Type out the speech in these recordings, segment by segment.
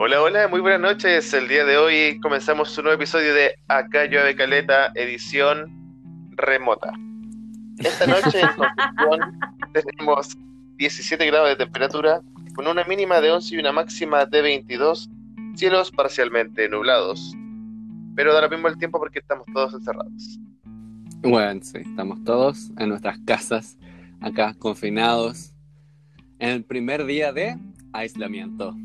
Hola, hola, muy buenas noches. El día de hoy comenzamos un nuevo episodio de Acá Llueve Caleta, edición remota. Esta noche en Concepción tenemos 17 grados de temperatura, con una mínima de 11 y una máxima de 22, cielos parcialmente nublados. Pero da lo mismo el tiempo porque estamos todos encerrados. Bueno, sí, estamos todos en nuestras casas, acá confinados, en el primer día de aislamiento.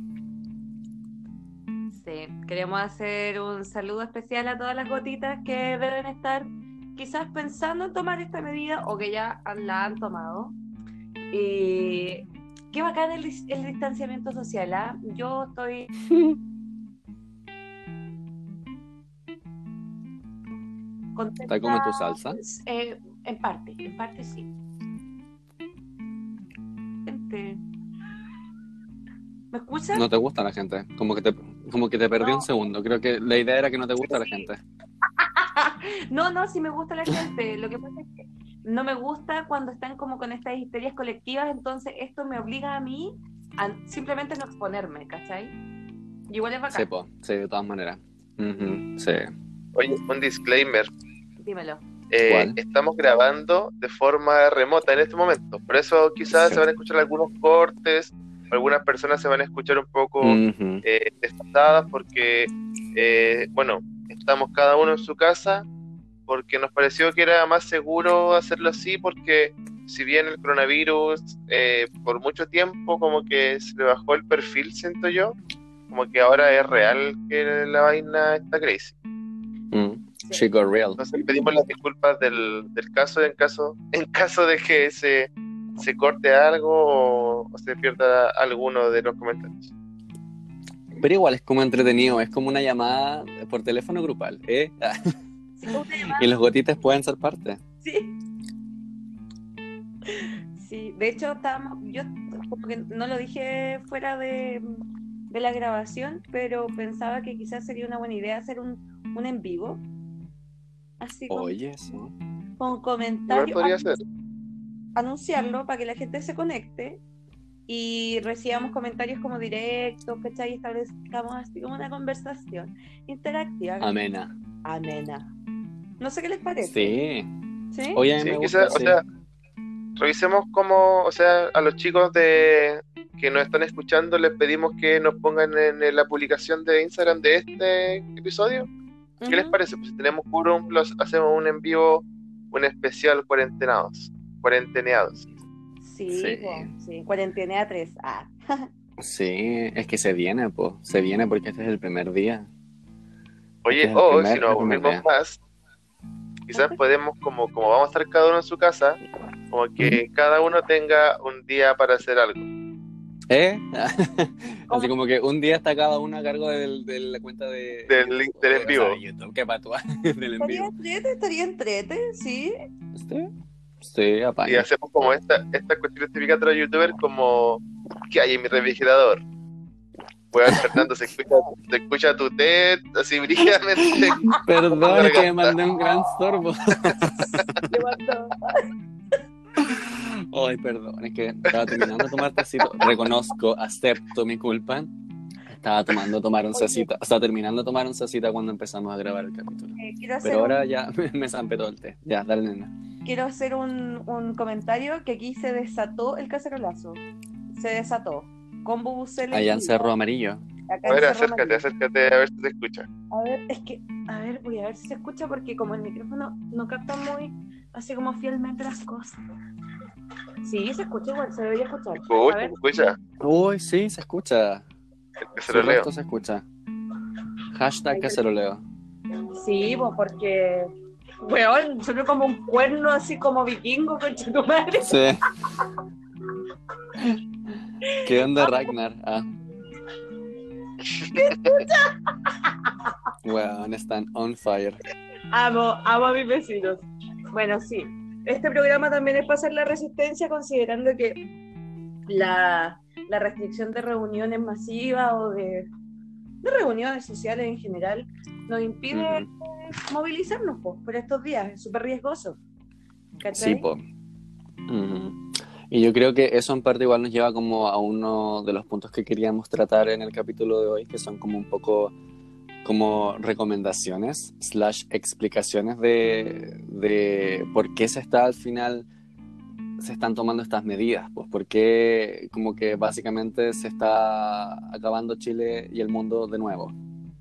Queremos hacer un saludo especial a todas las gotitas que deben estar quizás pensando en tomar esta medida o que ya la han tomado. Y qué bacán el, el distanciamiento social, ¿ah? Yo estoy... contenta- ¿Está como tu salsa? Eh, en parte, en parte sí. Gente. ¿Me escuchas? ¿No te gusta la gente? Como que te, como que te perdí No. un segundo. Creo que la idea era que no te gusta la gente. No, no, sí me gusta la gente. Lo que pasa es que no me gusta cuando están como con estas histerias colectivas, entonces esto me obliga a mí a simplemente no exponerme, ¿cachai? Y igual es bacán. Sí, po, sí, de todas maneras. Sí. Oye, un disclaimer. Dímelo. Eh, estamos grabando de forma remota en este momento. Por eso quizás Sí. se van a escuchar algunos cortes, algunas personas se van a escuchar un poco Ujú. eh, desfasadas porque, eh, bueno, estamos cada uno en su casa porque nos pareció que era más seguro hacerlo así porque si bien el coronavirus eh, por mucho tiempo como que se le bajó el perfil, siento yo, como que ahora es real que la vaina está crazy. Mm. Chico real. Entonces pedimos las disculpas del, del caso en caso en caso de que se, se corte algo o, o se pierda alguno de los comentarios. Pero igual es como entretenido, es como una llamada por teléfono grupal, ¿eh? Sí, Y los gotitas pueden ser parte. sí. Sí, de hecho estábamos, yo como que no lo dije fuera de, de la grabación, pero pensaba que quizás sería una buena idea hacer un, un en vivo. Así Oye, sí. con comentarios. podría ser. Anunciarlo para que la gente se conecte y recibamos comentarios como directos, ¿cachai? Y establezcamos así como una conversación interactiva, Amena. amena. No sé qué les parece. Sí. ¿Sí? Oye, Sí, gusta, o sí. sea, revisemos cómo, o sea, a los chicos de que nos están escuchando les pedimos que nos pongan en la publicación de Instagram de este episodio. ¿Qué les parece? Pues si tenemos quórum, los hacemos un en vivo, un especial cuarentenados, cuarenteneados. Sí, Sí. sí. Cuarentena 3. Ah. Sí, es que se viene, po. Se viene porque este es el primer día. Oye, Este es el o primer- si nos aburrimos más, quizás podemos, como, como vamos a estar cada uno en su casa, como que cada uno tenga un día para hacer algo. ¿Eh? Así como que un día está cada uno a cargo del- de la cuenta de... Del link del en o vivo. sea, de YouTube, qué patua, del en Estaría vivo. entrete, estaría entrete, sí. ¿Sí? Sí, apaña. Y hacemos como esta, esta cuestión típica de los youtubers como ¿qué hay en mi refrigerador? Weón, Fernando, se escucha, se escucha tu TED así brígidamente. Perdón, que me mandé un gran sorbo. Ay, perdón, es que estaba terminando de tomar tecito. Reconozco, acepto mi culpa. Estaba tomando tomar un cecita, o sea, terminando de tomar un cecita cuando empezamos a grabar el capítulo. Eh, Pero ahora un, ya me, me zampé todo el té. Ya, dale, nena. quiero hacer un, un comentario que aquí se desató el cacerolazo. Se desató. Con bubuceles. Allá en Cerro Amarillo. Acá A ver, acércate, Amarillo. acércate a ver si te escucha. A ver, es que, a ver, voy a ver si se escucha porque como el micrófono no capta muy, así como fielmente las cosas. Sí, se escucha igual, se debería escuchar. A Escucha, ver, escucha. Uy, sí, se escucha. Que se Su lo leo. resto se escucha. Hashtag que se lo leo. sí, pues porque, weón, sonó como un cuerno así como vikingo, concha tu madre. Sí. ¿Qué onda, Ragnar? Ah. Weón, están on fire. Amo, amo a mis vecinos. Bueno, sí. Este programa también es para hacer la resistencia, considerando que la, la restricción de reuniones masivas o de, de reuniones sociales en general nos impide Ujú. movilizarnos pues, por estos días. Es súper riesgoso. Sí, po. Y yo creo que eso en parte igual nos lleva como a uno de los puntos que queríamos tratar en el capítulo de hoy, que son como un poco como recomendaciones slash explicaciones de, de por qué se está al final se están tomando estas medidas, pues porque como que básicamente se está acabando Chile y el mundo de nuevo.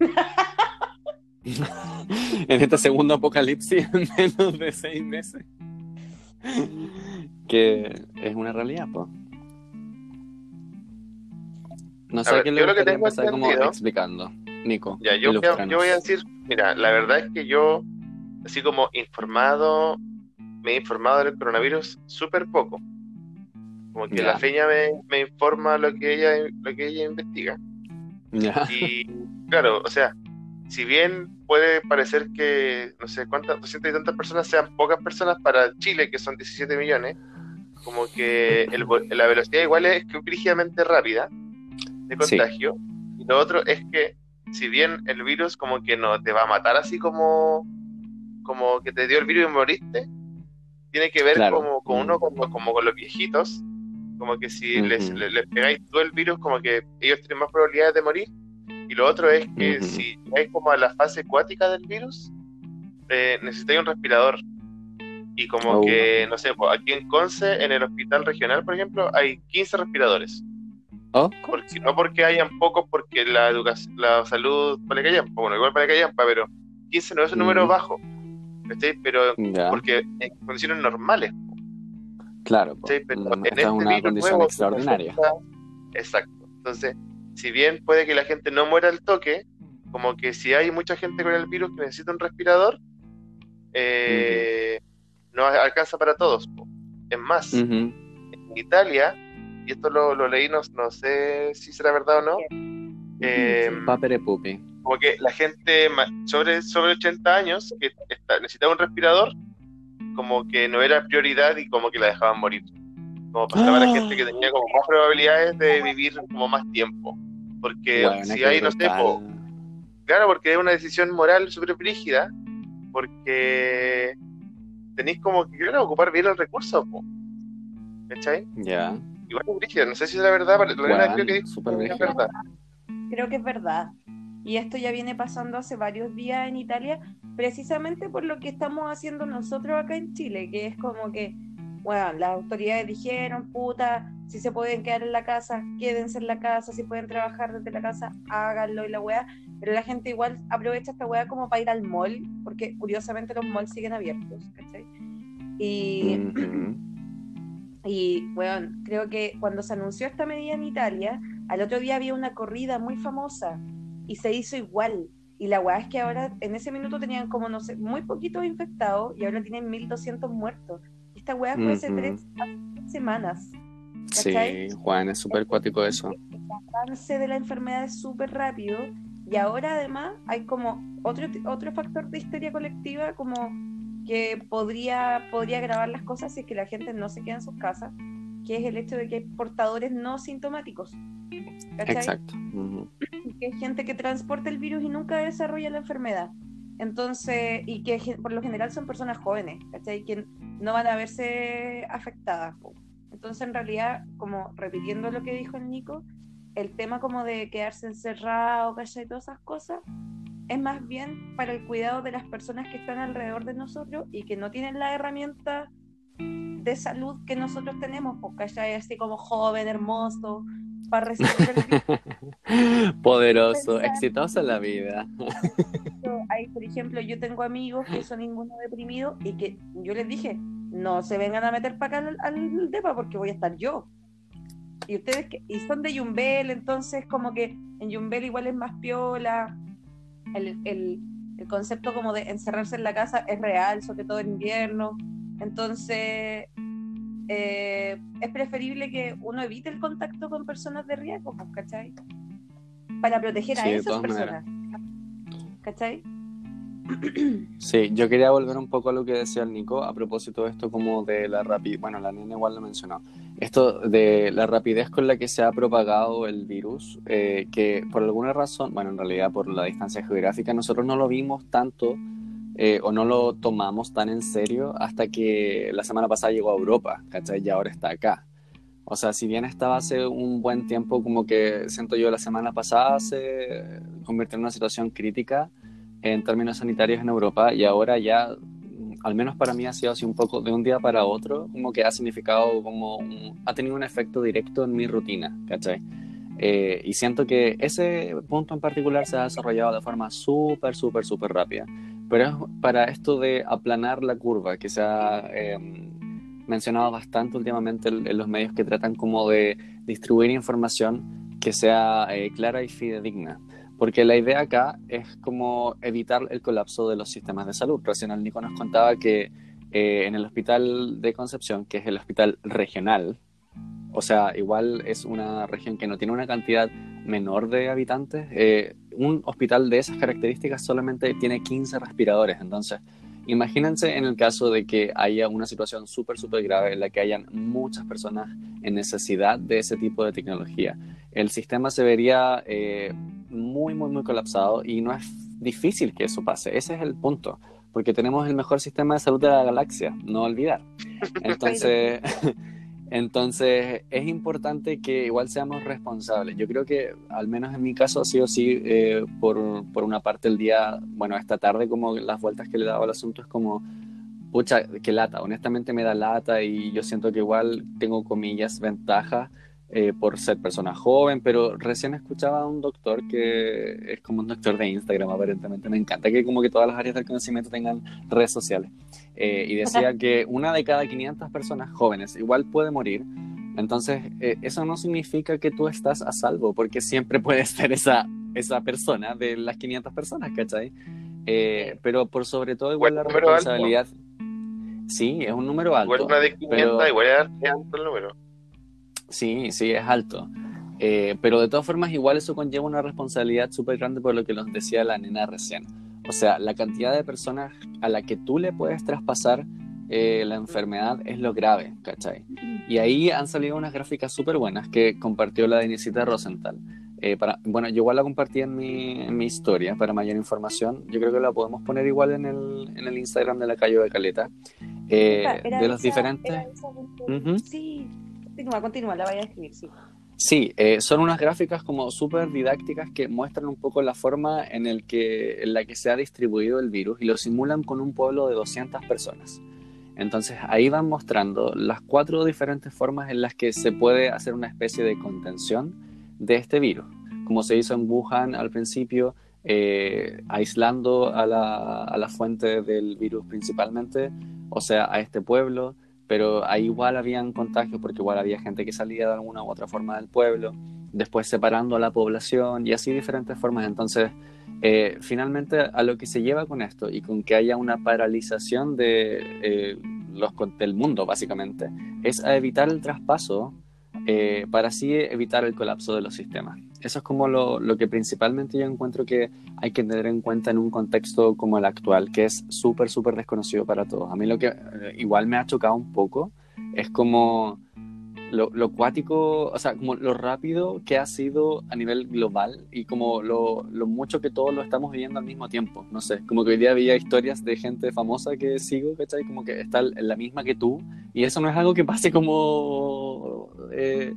en este segundo apocalipsis en menos de seis meses. que es una realidad, pues. No sé ver, qué yo le lo que tengo empezar como explicando. Nico, Ya, yo, a- yo voy a decir, mira, la verdad es que yo, así como informado, me he informado del coronavirus súper poco. Como que la feña me, me informa lo que ella lo que ella investiga. Y claro, o sea, si bien puede parecer que, no sé cuántas, 200 y tantas personas sean pocas personas para Chile, que son 17 millones, como que el la velocidad igual es que brígidamente rápida de Sí. contagio. Y lo otro es que, si bien el virus como que no te va a matar así como, como que te dio el virus y moriste, tiene que ver Claro. como con uno Mm. como, como con los viejitos, como que si Ujú. les, le- les pegáis tú el virus, como que ellos tienen más probabilidades de morir. Y lo otro es que Ujú. si hay como a la fase acuática del virus, eh, necesitáis un respirador. Y como Oh. que, no sé, pues, aquí en Conce, en el hospital regional, por ejemplo, hay 15 respiradores. Oh, Porque, no porque hayan pocos, porque la educación, la salud vale callampa, bueno, igual vale callampa, pero 15 no es un número Mm. bajo. ¿Cachai? Pero ya. porque en condiciones normales. Claro. Pero en esta este es una virus condición nuevo extraordinaria. resulta- Exacto. Entonces, si bien puede que la gente no muera al toque, como que si hay mucha gente con el virus que necesita un respirador, eh, no alcanza para todos. Es más, en Italia, y esto lo, lo leí, no, no sé si será verdad o no, eh, Papere pupi. Como que la gente ma- sobre, sobre 80 años que está- necesitaba un respirador, como que no era prioridad y como que la dejaban morir. Como pasaba a la gente que tenía como más probabilidades de vivir como más tiempo. Porque Bueno, si hay, no sé, po, claro, porque es una decisión moral súper brígida, porque tenéis como que, claro, ocupar bien el recurso, po. ¿cachai? Ya. Igual es brígida, no sé si es la verdad, pero Bueno, creo que dijo súper que es verdad. Creo que es verdad. Y esto ya viene pasando hace varios días en Italia, precisamente por lo que estamos haciendo nosotros acá en Chile, que es como que, bueno, las autoridades dijeron, puta, si se pueden quedar en la casa, quédense en la casa, si pueden trabajar desde la casa, háganlo y la weá. Pero la gente igual aprovecha esta weá como para ir al mall, porque curiosamente los malls siguen abiertos, ¿cachai? Y, y bueno, creo que cuando se anunció esta medida en Italia, al otro día había una corrida muy famosa y se hizo igual. Y la weá es que ahora, en ese minuto tenían como, no sé, muy poquitos infectados y ahora tienen 1200 muertos. Esta weá fue Ujú. tres, hace tres semanas. Sí, ¿Cachai? Juan, es súper cuático eso. El avance de la enfermedad es súper rápido y ahora además hay como otro, otro factor de histeria colectiva como que podría, podría agravar las cosas si es que la gente no se queda en sus casas, que es el hecho de que hay portadores no sintomáticos. ¿cachai? Exacto. Ujú. Que gente que transporta el virus y nunca desarrolla la enfermedad. Entonces, y que por lo general son personas jóvenes, ¿cachai? Que no van a verse afectadas. Entonces, en realidad, como repitiendo lo que dijo el Nico, el tema como de quedarse encerrado, ¿cachai? Todas esas cosas, es más bien para el cuidado de las personas que están alrededor de nosotros y que no tienen la herramienta de salud que nosotros tenemos, pues, ¿cachai? Así como joven, hermoso, para resistir el. Poderoso, exitoso en la vida. hay, por ejemplo, yo tengo amigos que son inmunodeprimidos y que yo les dije, no se vengan a meter para acá al, al DEPA porque voy a estar yo. Y ustedes que, y son de Yumbel, entonces como que en Yumbel igual es más piola. El, el, el concepto como de encerrarse en la casa es real, sobre todo en invierno. Entonces eh, es preferible que uno evite el contacto con personas de riesgo, pues, ¿cachai? Para proteger a Sí, esas todas maneras. personas. ¿Cachai? Sí, yo quería volver un poco a lo que decía el Nico a propósito de esto como de la rapidez, bueno, la nena igual lo mencionó, esto de la rapidez con la que se ha propagado el virus, eh, que por alguna razón, bueno, en realidad por la distancia geográfica, nosotros no lo vimos tanto eh, o no lo tomamos tan en serio hasta que la semana pasada llegó a Europa, ¿cachai? Y ahora está acá. O sea, si bien estaba hace un buen tiempo, como que siento yo la semana pasada se convirtió en una situación crítica en términos sanitarios en Europa y ahora ya, al menos para mí ha sido así un poco de un día para otro, como que ha significado como, ha tenido un efecto directo en mi rutina, ¿cachai? Eh, y siento que ese punto en particular se ha desarrollado de forma súper, súper, súper rápida. Pero es para esto de aplanar la curva, que se ha eh, mencionado bastante últimamente en, los medios que tratan como de distribuir información que sea eh, clara y fidedigna. Porque la idea acá es como evitar el colapso de los sistemas de salud. Recién el Nico nos contaba que en el hospital de Concepción, que es el hospital regional, o sea, igual es una región que no tiene una cantidad menor de habitantes. Eh, un hospital de esas características solamente tiene 15 respiradores. Entonces, imagínense en el caso de que haya una situación súper, súper grave en la que hayan muchas personas en necesidad de ese tipo de tecnología. El sistema se vería eh, muy, muy, muy colapsado y no es difícil que eso pase. Ese es el punto porque tenemos el mejor sistema de salud de la galaxia, no olvidar. Entonces, Entonces es importante que igual seamos responsables. Yo creo que al menos en mi caso sido así eh, por, por, una parte el día, bueno, esta tarde como las vueltas que le he dado al asunto es como, pucha, que lata, honestamente me da lata y yo siento que igual tengo comillas, ventajas eh, por ser persona joven, pero recién escuchaba a un doctor que es como un doctor de Instagram aparentemente, me encanta que como que todas las áreas del conocimiento tengan redes sociales, eh, y decía que una de cada 500 personas jóvenes igual puede morir, entonces eh, eso no significa que tú estás a salvo, porque siempre puedes ser esa, esa persona de las 500 personas, ¿cachai? pero por sobre todo igual la responsabilidad... Sí, es un número alto. Igual una de 500, igual es alto el número. Sí, sí, es alto. Eh, pero de todas formas, igual eso conlleva una responsabilidad súper grande por lo que nos decía la nena recién. O sea, la cantidad de personas a la que tú le puedes traspasar eh, la enfermedad es lo grave, ¿cachai? Y ahí han salido unas gráficas súper buenas que compartió la Denisita Rosenthal. Eh, para, bueno, yo igual la compartí en mi, en mi, historia para mayor información. Yo creo que la podemos poner igual en el, en el Instagram de la Calle de Caleta. de los diferentes... Sí, Continúa, continúa, la vaya a escribir, sí. Sí, eh, son unas gráficas como súper didácticas que muestran un poco la forma en, la que se ha distribuido el virus y lo simulan con un pueblo de 200 personas. Entonces ahí van mostrando las cuatro diferentes formas en las que se puede hacer una especie de contención de este virus, como se hizo en Wuhan al principio, eh, aislando a la, a la fuente del virus principalmente, o sea, a este pueblo, pero ahí igual habían contagios porque igual había gente que salía de alguna u otra forma del pueblo, después separando a la población y así diferentes formas. Entonces, eh, finalmente a lo que se lleva con esto y con que haya una paralización de, eh, los, del mundo, básicamente, es a evitar el traspaso eh, para así evitar el colapso de los sistemas eso es como lo, lo, que principalmente yo encuentro que hay que tener en cuenta en un contexto como el actual, que es súper, súper desconocido para todos. A mí lo que eh, igual me ha chocado un poco es como lo, lo cuático, o sea, como lo rápido que ha sido a nivel global y como lo, lo, mucho que todos lo estamos viviendo al mismo tiempo. No sé, como que hoy día había historias de gente famosa que sigo, ¿cachai? Como que está la misma que tú y eso no es algo que pase como... Eh,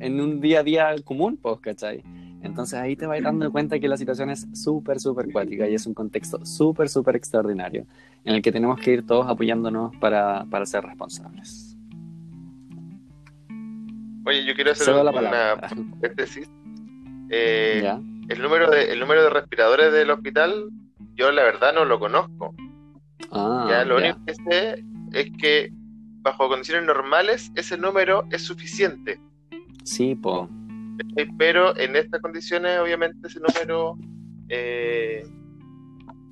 en un día a día común, pues, ¿cachai? Entonces ahí te vas dando cuenta que la situación es súper, súper cuática y es un contexto súper, súper extraordinario en el que tenemos que ir todos apoyándonos para, para ser responsables. Oye, yo quiero hacer una paréntesis. Eh, el, número de, el número de respiradores del hospital, yo la verdad no lo conozco. Ah, ya, lo único que sé es que bajo condiciones normales ese número es suficiente Sí, po. Pero en estas condiciones, obviamente, ese número, eh,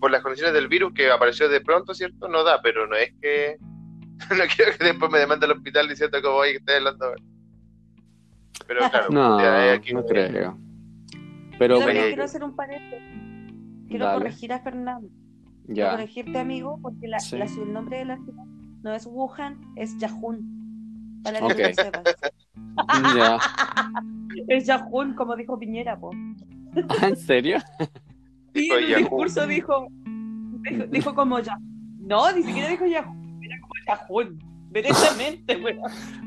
por las condiciones del virus que apareció de pronto, ¿cierto? No da, pero no es que. no quiero que después me demande al hospital diciendo que voy que estoy hablando. Pero claro, no, aquí no creo. Pero bueno, quiero hacer un paréntesis. Quiero corregir a Fernando. Ya. Quiero corregirte, amigo, porque la, el nombre de la ciudad no es Wuhan, es Yahun. Para que okay. sepas. Ya. Es Yahoo, como dijo Piñera, po. ¿Ah, ¿En serio? Sí, en el discurso dijo, dijo, como ya. No, ni siquiera dijo Yahoo, era como Yahoo. Derechamente, weón.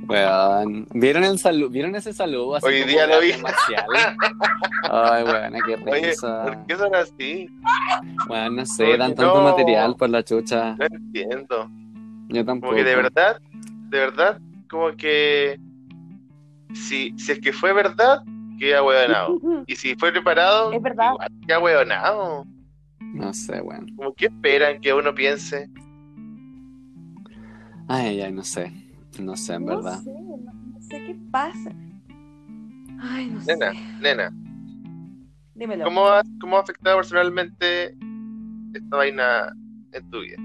Weón, ¿vieron, el salu- ¿vieron ese saludo? Así Hoy día lo vi. marcial? Ay, weón, qué Oye, risa. ¿por qué son así? Weón, no sé, Porque dan tanto no. material por la chucha. No entiendo. Yo tampoco. Como que de verdad, de verdad, como que si, si es que fue verdad, queda hueonado. Y si fue preparado, Es verdad. igual queda hueonado. No sé, weón. Como que esperan que uno piense. Ay, ay, no sé. No sé, en No verdad. sé, no, no sé qué pasa. Ay, no sé. Nena, nena, Dímelo. ¿cómo ha, cómo ha afectado personalmente esta vaina en tu vida?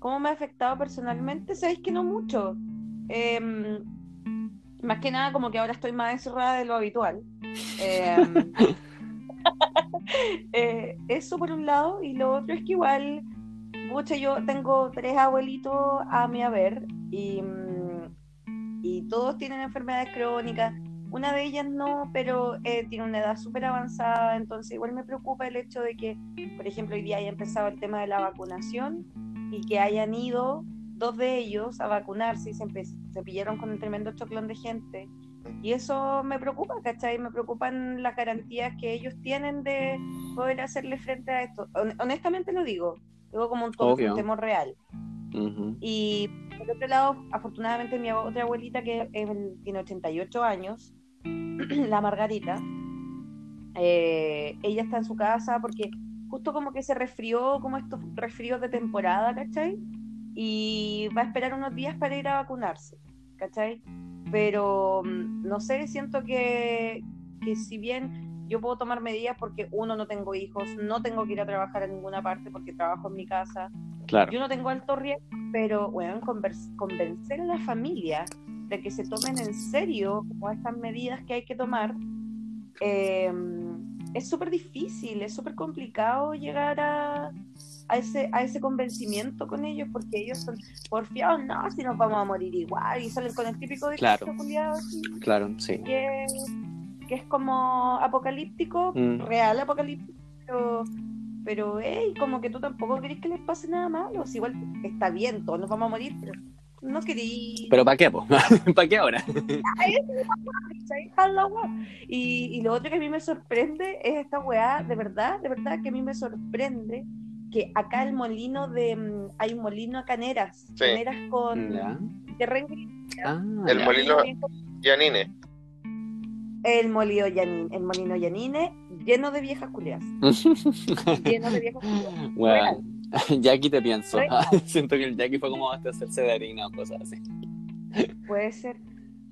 ¿Cómo me ha afectado personalmente? Sabéis que no mucho. Em, más que nada, como que ahora estoy más encerrada de lo habitual. Em, eh, eso por un lado, y lo otro es que igual, pucha, yo tengo tres abuelitos a mi haber y, mm, y todos tienen enfermedades crónicas. Una de ellas no, pero eh, tiene una edad súper avanzada, entonces igual me preocupa el hecho de que, por ejemplo, hoy día haya empezado el tema de la vacunación y que hayan ido dos de ellos a vacunarse y se, se pillaron con un tremendo choclón de gente. Y eso me preocupa, ¿cachai? Me preocupan las garantías que ellos tienen de poder hacerle frente a esto. Hon- honestamente lo digo, digo como un, temor real. Ujú. Y por otro lado, afortunadamente mi otra abuelita que es- tiene 88 años, la Margarita, eh, ella está en su casa porque justo como que se resfrió, como estos resfríos de temporada, ¿cachai? Y va a esperar unos días para ir a vacunarse, ¿cachai? Pero mm, no sé, siento que, que si bien yo puedo tomar medidas porque uno no tengo hijos, no tengo que ir a trabajar a ninguna parte porque trabajo en mi casa, Claro. yo no tengo alto riesgo, pero bueno, convencer a la familia de que se tomen en serio como estas medidas que hay que tomar eh, es súper difícil, es súper complicado llegar a, a, ese, a ese convencimiento con ellos porque ellos son porfiados, no, si nos vamos a morir igual y salen con el típico discurso Claro. culiao así, Claro, sí. que, que es como apocalíptico, Mm. real apocalíptico, pero, pero hey, como que tú tampoco querés que les pase nada malo, si igual está bien, todos nos vamos a morir, pero no querí Pero ¿para qué, po? ¿Para qué ahora? Y, y lo otro que a mí me sorprende es esta weá, de verdad, de verdad que a mí me sorprende que acá el molino de mm, hay un molino a caneras, Sí. caneras con de rengue, Ah, El molino Yanine. El molino Yanine, el molino Yanine lleno de viejas culias, lleno de viejas culias. Bueno, Jackie te pienso. Siento que el Jackie fue como abastecerse de harina o cosas así. Puede ser.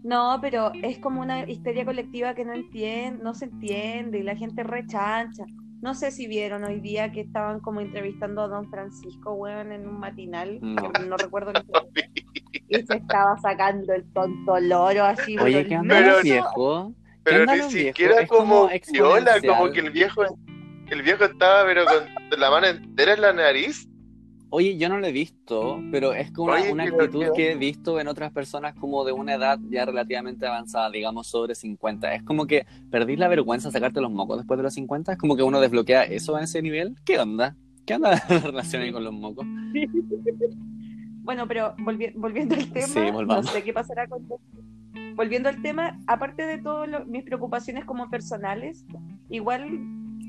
No, pero es como una histeria colectiva que no entiende, no se entiende y la gente rechancha. No sé si vieron hoy día que estaban como entrevistando a Don Francisco, weón, en un matinal, No. no recuerdo el y se estaba sacando el tonto loro así. Oye, ¿qué onda viejos? Pero ni siquiera como como viola, como que el viejo, el viejo estaba pero con la mano entera en la nariz. Oye, yo no lo he visto, pero es como una, Oye, una pero actitud que he visto en otras personas como de una edad ya relativamente avanzada, digamos sobre 50. Es como que perdís la vergüenza de sacarte los mocos después de los 50. Es como que uno desbloquea eso en ese nivel. ¿Qué onda? ¿Qué onda la relación ahí con los mocos? Bueno, pero volvi- volviendo al tema, Sí, no volvamos. sé qué pasará con Volviendo al tema, aparte de todas mis preocupaciones como personales, igual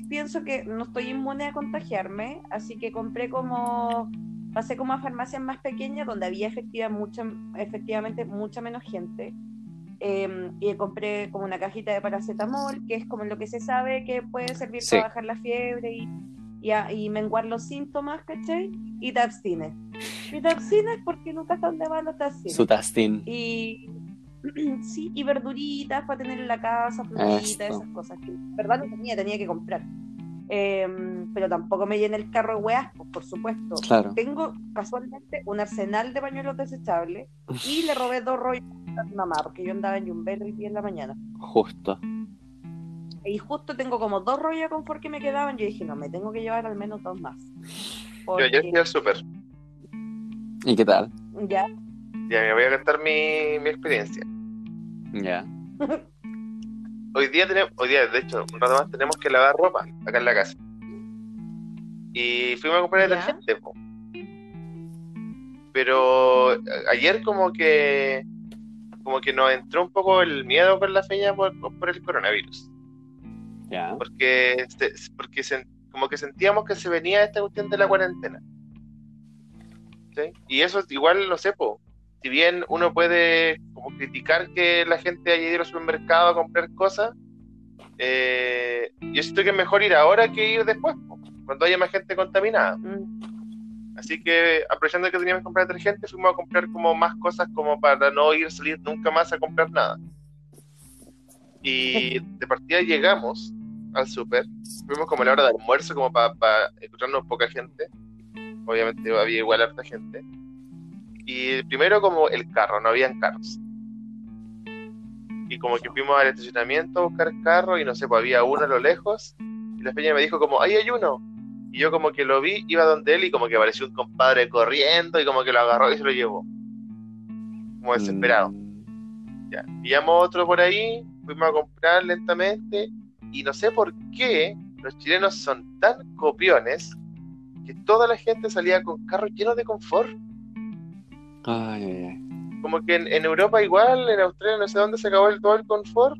pienso que no estoy inmune a contagiarme, así que compré como, pasé como a farmacias más pequeñas donde había efectiva mucha, efectivamente mucha menos gente. eh, y compré como una cajita de paracetamol, que es como lo que se sabe que puede servir Sí. para bajar la fiebre y, y, a- y menguar los síntomas, ¿cachai? Y te abstienes. Y te abstienes porque nunca está donde van los. Su tastín. Y sí, y verduritas para tener en la casa, frutitas, esas cosas que verdad no tenía, tenía que comprar. Em, pero tampoco me llené el carro de weas, pues, por supuesto. Claro. Tengo casualmente un arsenal de pañuelos desechables y le robé dos rollos a mi mamá porque yo andaba en Jumberry 10 en la mañana. Justo. Y justo tengo como dos rollos de confort que me quedaban. Yo dije, no, me tengo que llevar al menos dos más. Yo ayer fui al súper. ¿Y qué tal? ya, Ya me voy a contar mi, mi experiencia. Ya. Hoy día tenemos, hoy día, de hecho, un rato más tenemos que lavar ropa acá en la casa. Y fuimos a comprar Ya. detergente, po. pero a- ayer como que como que nos entró un poco el miedo con la feña por, por el coronavirus. Ya. Porque, se- porque se- como que sentíamos que se venía esta cuestión de la cuarentena. ¿Sí? Y eso es igual, no sé, po, si bien uno puede como criticar que la gente haya ido al supermercado a comprar cosas, eh, yo siento que es mejor ir ahora que ir después, cuando haya más gente contaminada. Mm. Así que aprovechando que teníamos que comprar detergente, fuimos a comprar como más cosas como para no ir a salir nunca más a comprar nada. Y de partida llegamos al súper, fuimos como a la hora de almuerzo como para encontrarnos poca gente. Obviamente había igual harta gente. Y primero como el carro, no habían carros. Y como que fuimos al estacionamiento a buscar carro y no sé, pues había uno a lo lejos. Y la peña me dijo como, ahí hay uno. Y yo como que lo vi, iba donde él y como que apareció un compadre corriendo y como que lo agarró y se lo llevó. Como desesperado. Mm, Ya. Pillamos otro por ahí, fuimos a comprar lentamente y no sé por qué los chilenos son tan copiones que toda la gente salía con carros llenos de confort. Ay, ay, ay. Como que en, en Europa igual, en Australia no sé dónde se acabó el, todo el confort.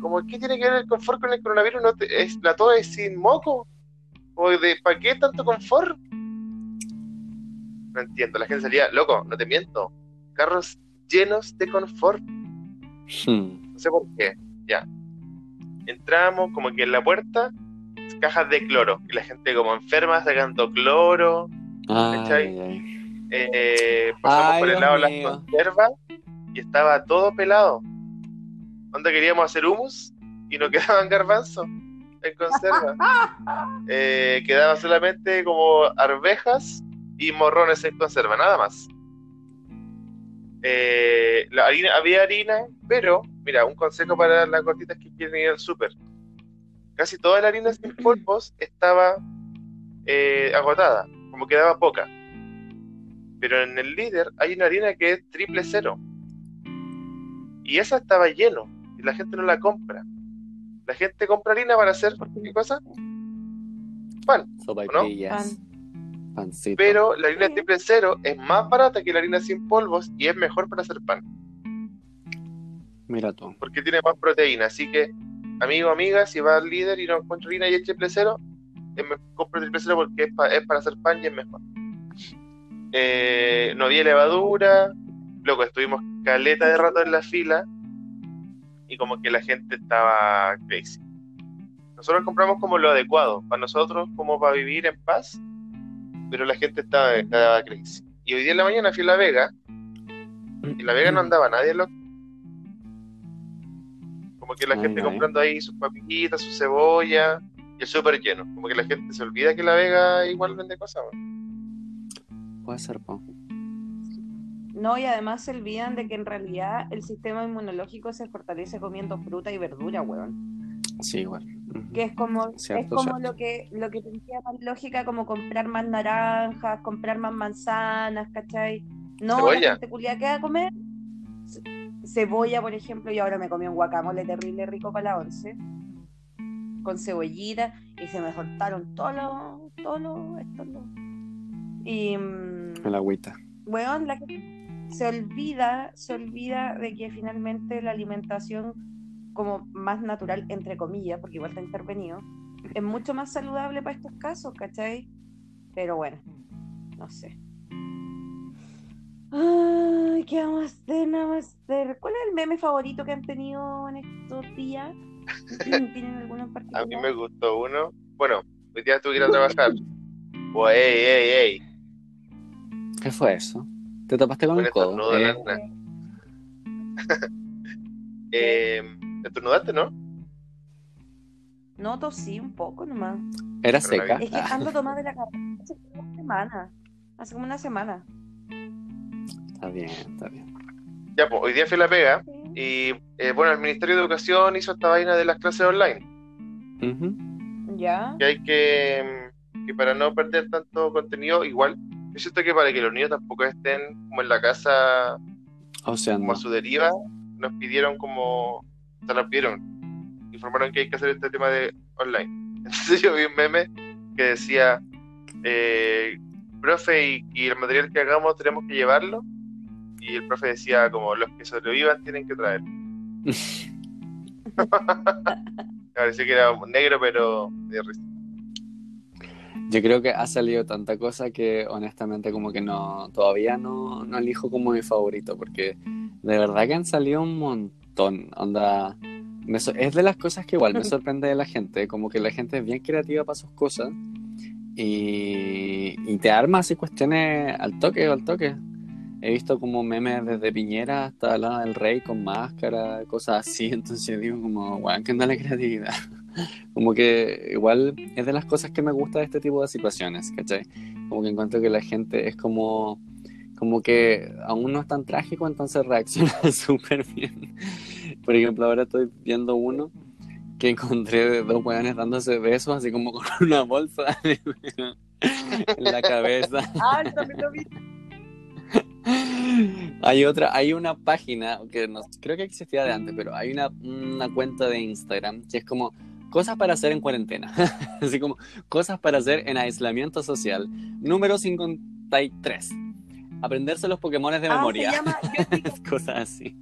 Como, ¿qué tiene que ver el confort con el coronavirus? ¿No te- es, ¿La tos es sin moco? ¿O de para qué tanto confort? No entiendo, la gente salía, loco, no te miento, carros llenos de confort. Hmm. No sé por qué. Ya. Entramos, como que en la puerta, cajas de cloro. Y la gente como enferma sacando cloro. Ay, ¿Cachai? ay, ay. Eh, pasamos Ay, por el lado de las conservas y estaba todo pelado. Donde queríamos hacer humus y no quedaban garbanzos en conserva. Eh, quedaban solamente como arvejas y morrones en conserva, nada más. Eh, la harina, había harina, pero, mira, un consejo para las gorditas que quieren ir al súper. Casi toda la harina sin polvos estaba eh, agotada, como quedaba poca. Pero en el líder hay una harina que es triple cero. Y esa estaba lleno, y la gente no la compra. La gente compra harina para hacer, ¿qué cosa? Pan. Sopaipillas. Pancito. Pero la harina triple cero es más barata que la harina sin polvos y es mejor para hacer pan, Mira tú. porque tiene más proteína. Así que, amigo, amiga, si va al líder y no encuentra harina y es triple cero, compra triple cero porque es, pa- es para hacer pan y es mejor. Eh, no había levadura, luego estuvimos caleta de rato en la fila y como que la gente estaba crazy. Nosotros compramos como lo adecuado, para nosotros como para vivir en paz, pero la gente estaba, estaba crazy. Y hoy día en la mañana fui a La Vega y en La Vega no andaba nadie, loco. Como que la Ay, gente ay. comprando ahí sus papitas, su cebolla y el súper lleno. Como que la gente se olvida que La Vega igual vende cosas. Puede ser, po. No, y además se olvidan de que en realidad el sistema inmunológico se fortalece comiendo fruta y verdura, weón. Sí, igual. Ujú. Que es como, Cierto, es como cierto. lo que lo que tendría más lógica, como comprar más naranjas, comprar más manzanas, ¿cachai? No, Cebolla. la gente culia que va a comer ce- cebolla, por ejemplo, y ahora me comí un guacamole terrible rico para la once, con cebollita, y se me soltaron todos los, todos los, estos los- Y, mm, El agüita. weón, la gente se olvida, se olvida de que finalmente la alimentación como más natural, entre comillas, porque igual está intervenido, es mucho más saludable para estos casos, ¿cachai? Pero bueno, no sé. Ay, ¿qué vamos a hacer? ¿Qué vamos a hacer? ¿Cuál es el meme favorito que han tenido en estos días? ¿Tienen alguno en particular? A mí me gustó uno. Bueno, hoy día tuve que ir a trabajar. Ey, ey, ey. ¿Qué fue eso? ¿Te tapaste con el codo? Eh. Eh, ¿Estornudaste, no? No, tosí un poco nomás. Era Pero seca. Es que Ah, ando tomada de la cabeza hace como una semana. Hace como una semana. está bien, está bien. Ya, pues, hoy día fui a la pega y, eh, bueno, el Ministerio de Educación hizo esta vaina de las clases online. ¿Ya? Que hay que, mm, que para no perder tanto contenido, igual, yo siento que para que los niños tampoco estén como en la casa, O sea, como no. a su deriva, nos pidieron como, o sea, nos pidieron, informaron que hay que hacer este tema de online. Entonces yo vi un meme que decía, eh, profe, y, y el material que hagamos tenemos que llevarlo. Y el profe decía, como, los que sobrevivan tienen que traer. Parecía que era negro, pero de risa. Yo creo que ha salido tanta cosa que honestamente como que no, todavía no, no elijo como mi favorito, porque de verdad que han salido un montón. Onda, me so- es de las cosas que igual me sorprende de la gente, como que la gente es bien creativa para sus cosas y, y te arma así cuestiones al toque o al toque. He visto como memes desde Piñera hasta Lana del Rey con máscara, cosas así, entonces yo digo como, weón, que anda la creatividad. Como que igual es de las cosas que me gusta de este tipo de situaciones, ¿cachai? Como que encuentro que la gente es como, como que aún no es tan trágico, entonces reacciona súper bien. Por ejemplo, ahora estoy viendo uno que encontré dos weones dándose besos, así como con una bolsa en la cabeza. Ah, también lo vi. Hay otra, hay una página que no, creo que existía de antes, pero hay una, una cuenta de Instagram que es como cosas para hacer en cuarentena. Así como cosas para hacer en aislamiento social. Número 53. Aprenderse los Pokémones de Ah, memoria. se llama Yo- cosas así.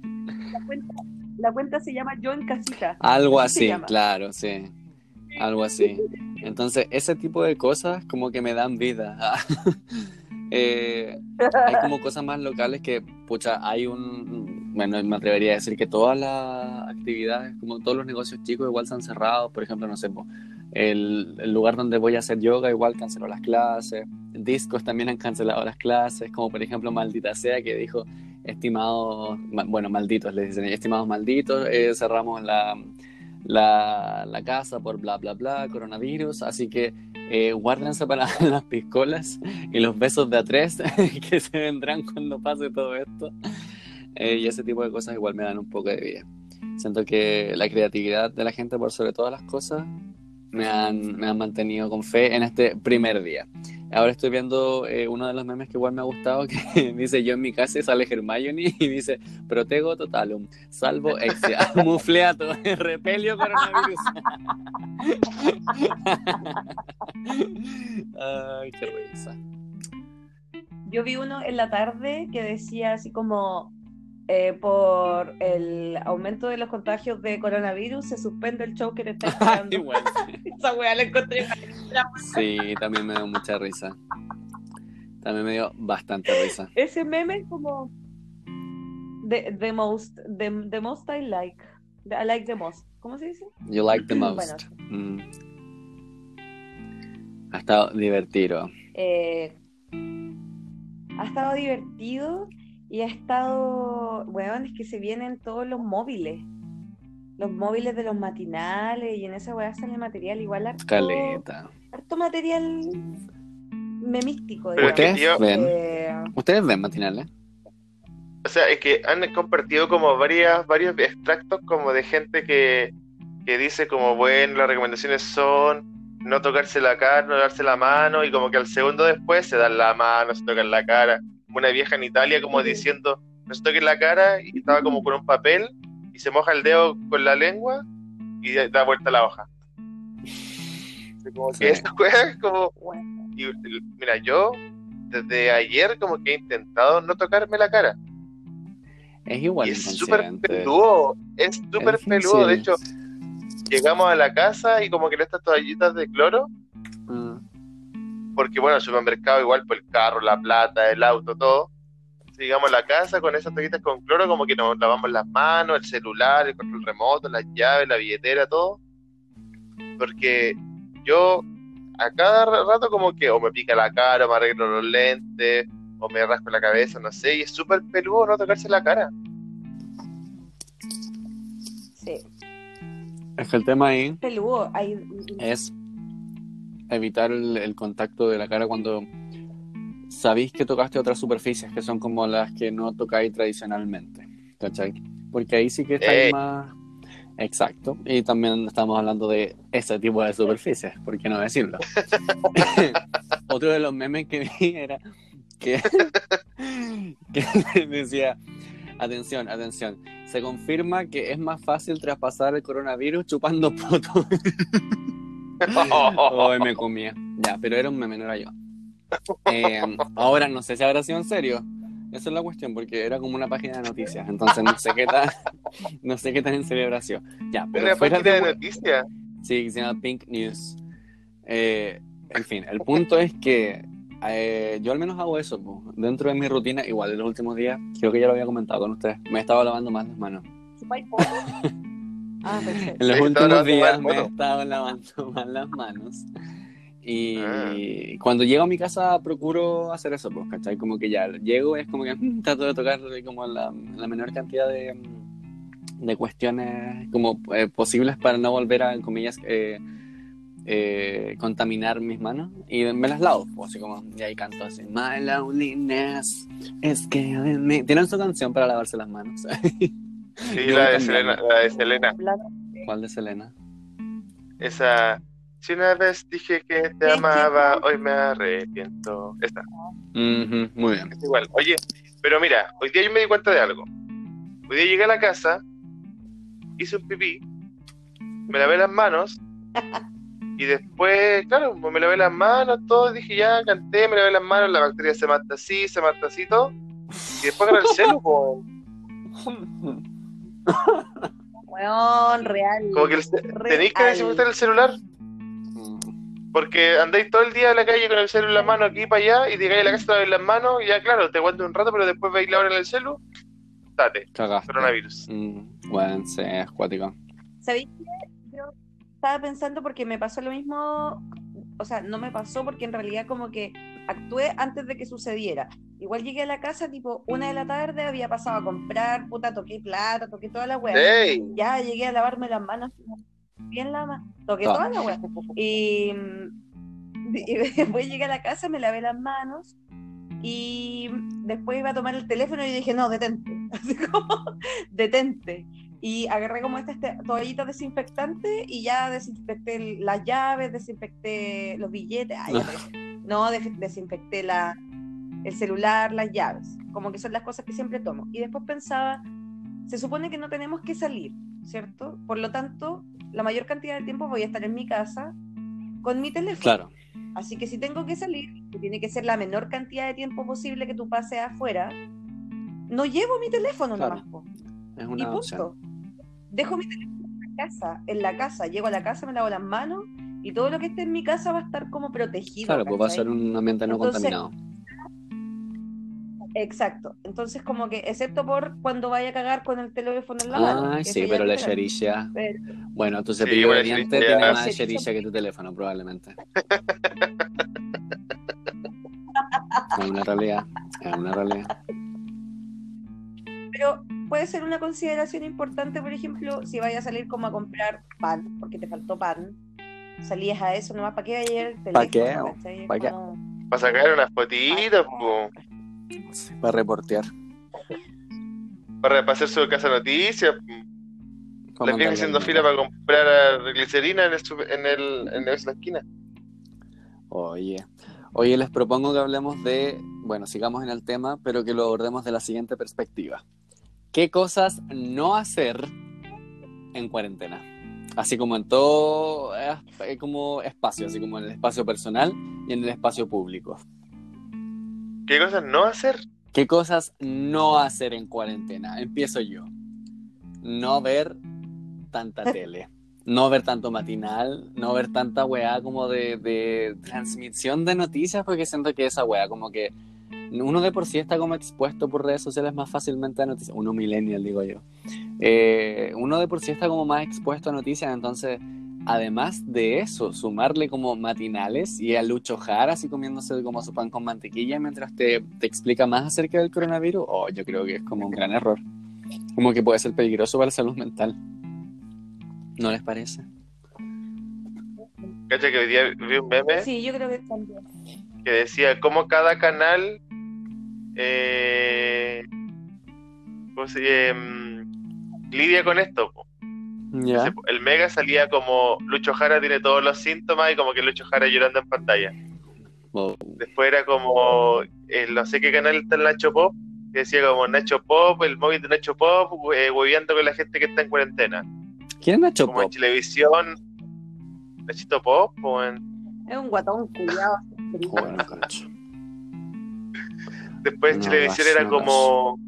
la, cuenta, la cuenta se llama Yo en casita. Algo Así claro, sí. Algo así. Entonces, ese tipo de cosas como que me dan vida. Eh, hay como cosas más locales que, pucha, hay un, bueno, me atrevería a decir que todas las actividades, como todos los negocios chicos igual se han cerrado, por ejemplo, no sé, el, lugar donde voy a hacer yoga igual canceló las clases, discos también han cancelado las clases, como por ejemplo Maldita Sea que dijo, estimados, ma- bueno, malditos, les dicen, estimados malditos, eh, cerramos la casa por bla, bla, bla, coronavirus, así que eh, guárdense para las piscolas y los besos de a tres que se vendrán cuando pase todo esto. Eh, y ese tipo de cosas igual me dan un poco de vida. Siento que la creatividad de la gente por sobre todas las cosas me han, me han mantenido con fe en este primer día. Ahora estoy viendo eh, uno de los memes que igual me ha gustado, que dice yo en mi casa sale Hermione y dice protego totalum, salvo exia, mufleato, repelio coronavirus. Ay, qué risa. Yo vi uno en la tarde que decía así como eh, por el aumento de los contagios de coronavirus se suspende el show que te está esperando. Igual. Esa weá la encontré. Sí, también me dio mucha risa. También me dio bastante risa. Ese meme es como the, the most the, the most I like. The- I like the most. ¿Cómo se dice? You like the most. Mm. Ha estado divertido. Eh, ha estado divertido y ha estado, weón, es que se vienen todos los móviles. Los móviles de los matinales y en esa weá sale material igual harto, Caleta. harto material memístico. Digamos. tío, ¿Ven? Eh, ¿Ustedes ven matinales? O sea, es que han compartido como varias, varios extractos como de gente que, que dice como, bueno, las recomendaciones son no tocarse la cara, no darse la mano, y como que al segundo después se dan la mano, se tocan la cara. Una vieja en Italia como diciendo, no se toquen la cara, y estaba como con un papel, y se moja el dedo con la lengua, y da vuelta la hoja. Como que es como, y, mira, yo desde ayer como que he intentado no tocarme la cara. Es igual Y es súper peludo, es súper peludo. De hecho, llegamos a la casa y como que en estas toallitas de cloro. Porque bueno, el supermercado igual por el carro, la plata, el auto, todo. Llegamos a la casa con esas toallitas con cloro, como que nos lavamos las manos, el celular, el control remoto, las llaves, la billetera, todo. Porque yo a cada rato como que o me pica la cara, o me arreglo los lentes, o me rasco la cabeza, no sé, y es súper peludo no tocarse la cara. sí, Es que el tema ahí peludo. Hay, es evitar el, el contacto de la cara cuando sabéis que tocaste otras superficies que son como las que no tocáis tradicionalmente. ¿Cachai? Porque ahí sí que está Ey. más. Exacto. Y también estamos hablando de ese tipo de superficies, ¿por qué no decirlo? Otro de los memes que vi era que, que decía, atención, atención, se confirma que es más fácil traspasar el coronavirus chupando poto. Hoy me comía. Ya, pero era un meme, no era yo. Eh, ahora no sé si habrá sido en serio. Esa es la cuestión, porque era como una página de noticias. Entonces no sé qué tan, no sé qué tan en serio habrá sido. Ya, pero Una fuera página de de- noticias. Sí, que se llama Pink News. Eh, en fin, el punto es que eh, yo al menos hago eso. po. Dentro de mi rutina, igual en los últimos días, creo que ya lo había comentado con ustedes, me he estado lavando más las manos. Ah. En los últimos días me he estado lavando más las manos. Y Ah. cuando llego a mi casa procuro hacer eso, pues, ¿cachai? Como que ya llego y es como que mm, trato de tocar como la, la menor cantidad de, mm, de cuestiones como eh, posibles para no volver a, en comillas, eh, eh, contaminar mis manos y me las lavo, pues, así como, y ahí canto así, My loneliness is killing me. Tienen su canción para lavarse las manos. Sí, la de. Selena. La de Selena. ¿Cuál de Selena? Esa. Si una vez dije que te ¿Qué amaba, hoy me arrepiento. Esta. Ujú, muy bien. Es igual. Oye, pero mira, hoy día yo me di cuenta de algo. Hoy día llegué a la casa, hice un pipí, me lavé las manos y después, claro, me lavé las manos, todo, dije ya, canté, me lavé las manos, la bacteria se mata así, se mata así, todo. Y después con el celu, Weón, real. como que el ce- tenéis que desinfectar el celular. Porque andáis todo el día en la calle con el celu en la mano aquí para allá y llegáis a la casa te laváis las manos y ya claro, te aguanto un rato, pero después vais a lavar en el celu, date, Cagaste. coronavirus. Mm, bueno, sí, es cuático. ¿Sabéis qué? Yo estaba pensando porque me pasó lo mismo, o sea, no me pasó porque en realidad como que actué antes de que sucediera. Igual llegué a la casa tipo una de la tarde, había pasado a comprar, puta, toqué plata, toqué toda la weá. Ya llegué a lavarme las manos bien la ma- toqué Ah. toda la weá. Y, y después llegué a la casa, me lavé las manos y después iba a tomar el teléfono y dije, no, detente. Así como, detente. Y agarré como esta, este, toallita desinfectante y ya desinfecté las llaves, desinfecté los billetes. Ay, no, des- desinfecté la, el celular, las llaves. Como que son las cosas que siempre tomo. Y después pensaba, se supone que no tenemos que salir, ¿cierto? Por lo tanto, la mayor cantidad de tiempo voy a estar en mi casa con mi teléfono. Claro. Así que si tengo que salir, que tiene que ser la menor cantidad de tiempo posible que tú pases afuera, no llevo mi teléfono Claro. nomás. Es Y una opción. Dejo mi teléfono en la casa, en la casa, llego a la casa, me lavo las manos y todo lo que esté en mi casa va a estar como protegido. Claro, pues va a ser un ambiente no Entonces- contaminado. Exacto. Entonces, como que, excepto por cuando vaya a cagar con el teléfono en la mano. Ay, sí, pero la cherilla. Pero- Bueno, tu Sí, cepillo de dientes tiene más cherilla que tu teléfono, probablemente. Es una realidad. Es una realidad. Pero puede ser una consideración importante, por ejemplo, si vayas a salir como a comprar pan, porque te faltó pan, salías a eso nomás, ¿para qué va a llevar el teléfono? ¿Pa' qué? Para sacar unas fotitos, Sí, para reportear. para, para hacer su casa noticias. po. Para La vieja mandarle haciendo fila para comprar glicerina en, el, en, el, en la esquina. Oye. Oye, les propongo que hablemos de, bueno, sigamos en el tema, pero que lo abordemos de la siguiente perspectiva. ¿Qué cosas no hacer en cuarentena? Así como en todo eh, como espacio, así como en el espacio personal y en el espacio público. ¿Qué cosas no hacer? ¿Qué cosas no hacer en cuarentena? Empiezo yo. No ver tanta tele. No ver tanto matinal. No ver tanta weá como de, de transmisión de noticias, porque siento que esa weá como que uno de por sí está como expuesto por redes sociales más fácilmente a noticias. Uno millennial, digo yo. Eh, uno de por sí está como más expuesto a noticias, entonces además de eso, sumarle como matinales y a Lucho Jara así comiéndose como su pan con mantequilla mientras te, te explica más acerca del coronavirus, oh, yo creo que es como un gran error. Como que puede ser peligroso para la salud mental. ¿No les parece? Cacha que hoy día vi un meme Sí, yo creo que también. Que decía cómo cada canal eh, ¿cómo se- em, lidia con esto. po. El Mega salía como Lucho Jara tiene todos los síntomas y como que Lucho Jara llorando en pantalla. Oh, Después era como, el no sé qué canal está el Nacho Pop, que decía como Nacho Pop, el móvil de Nacho Pop, eh, hueveando con la gente que está en cuarentena. ¿Quién es Nacho Como en Pop? televisión, Nachito Pop, o en... Es un guatón culiado. Bueno. Después No, Chilevisión era no como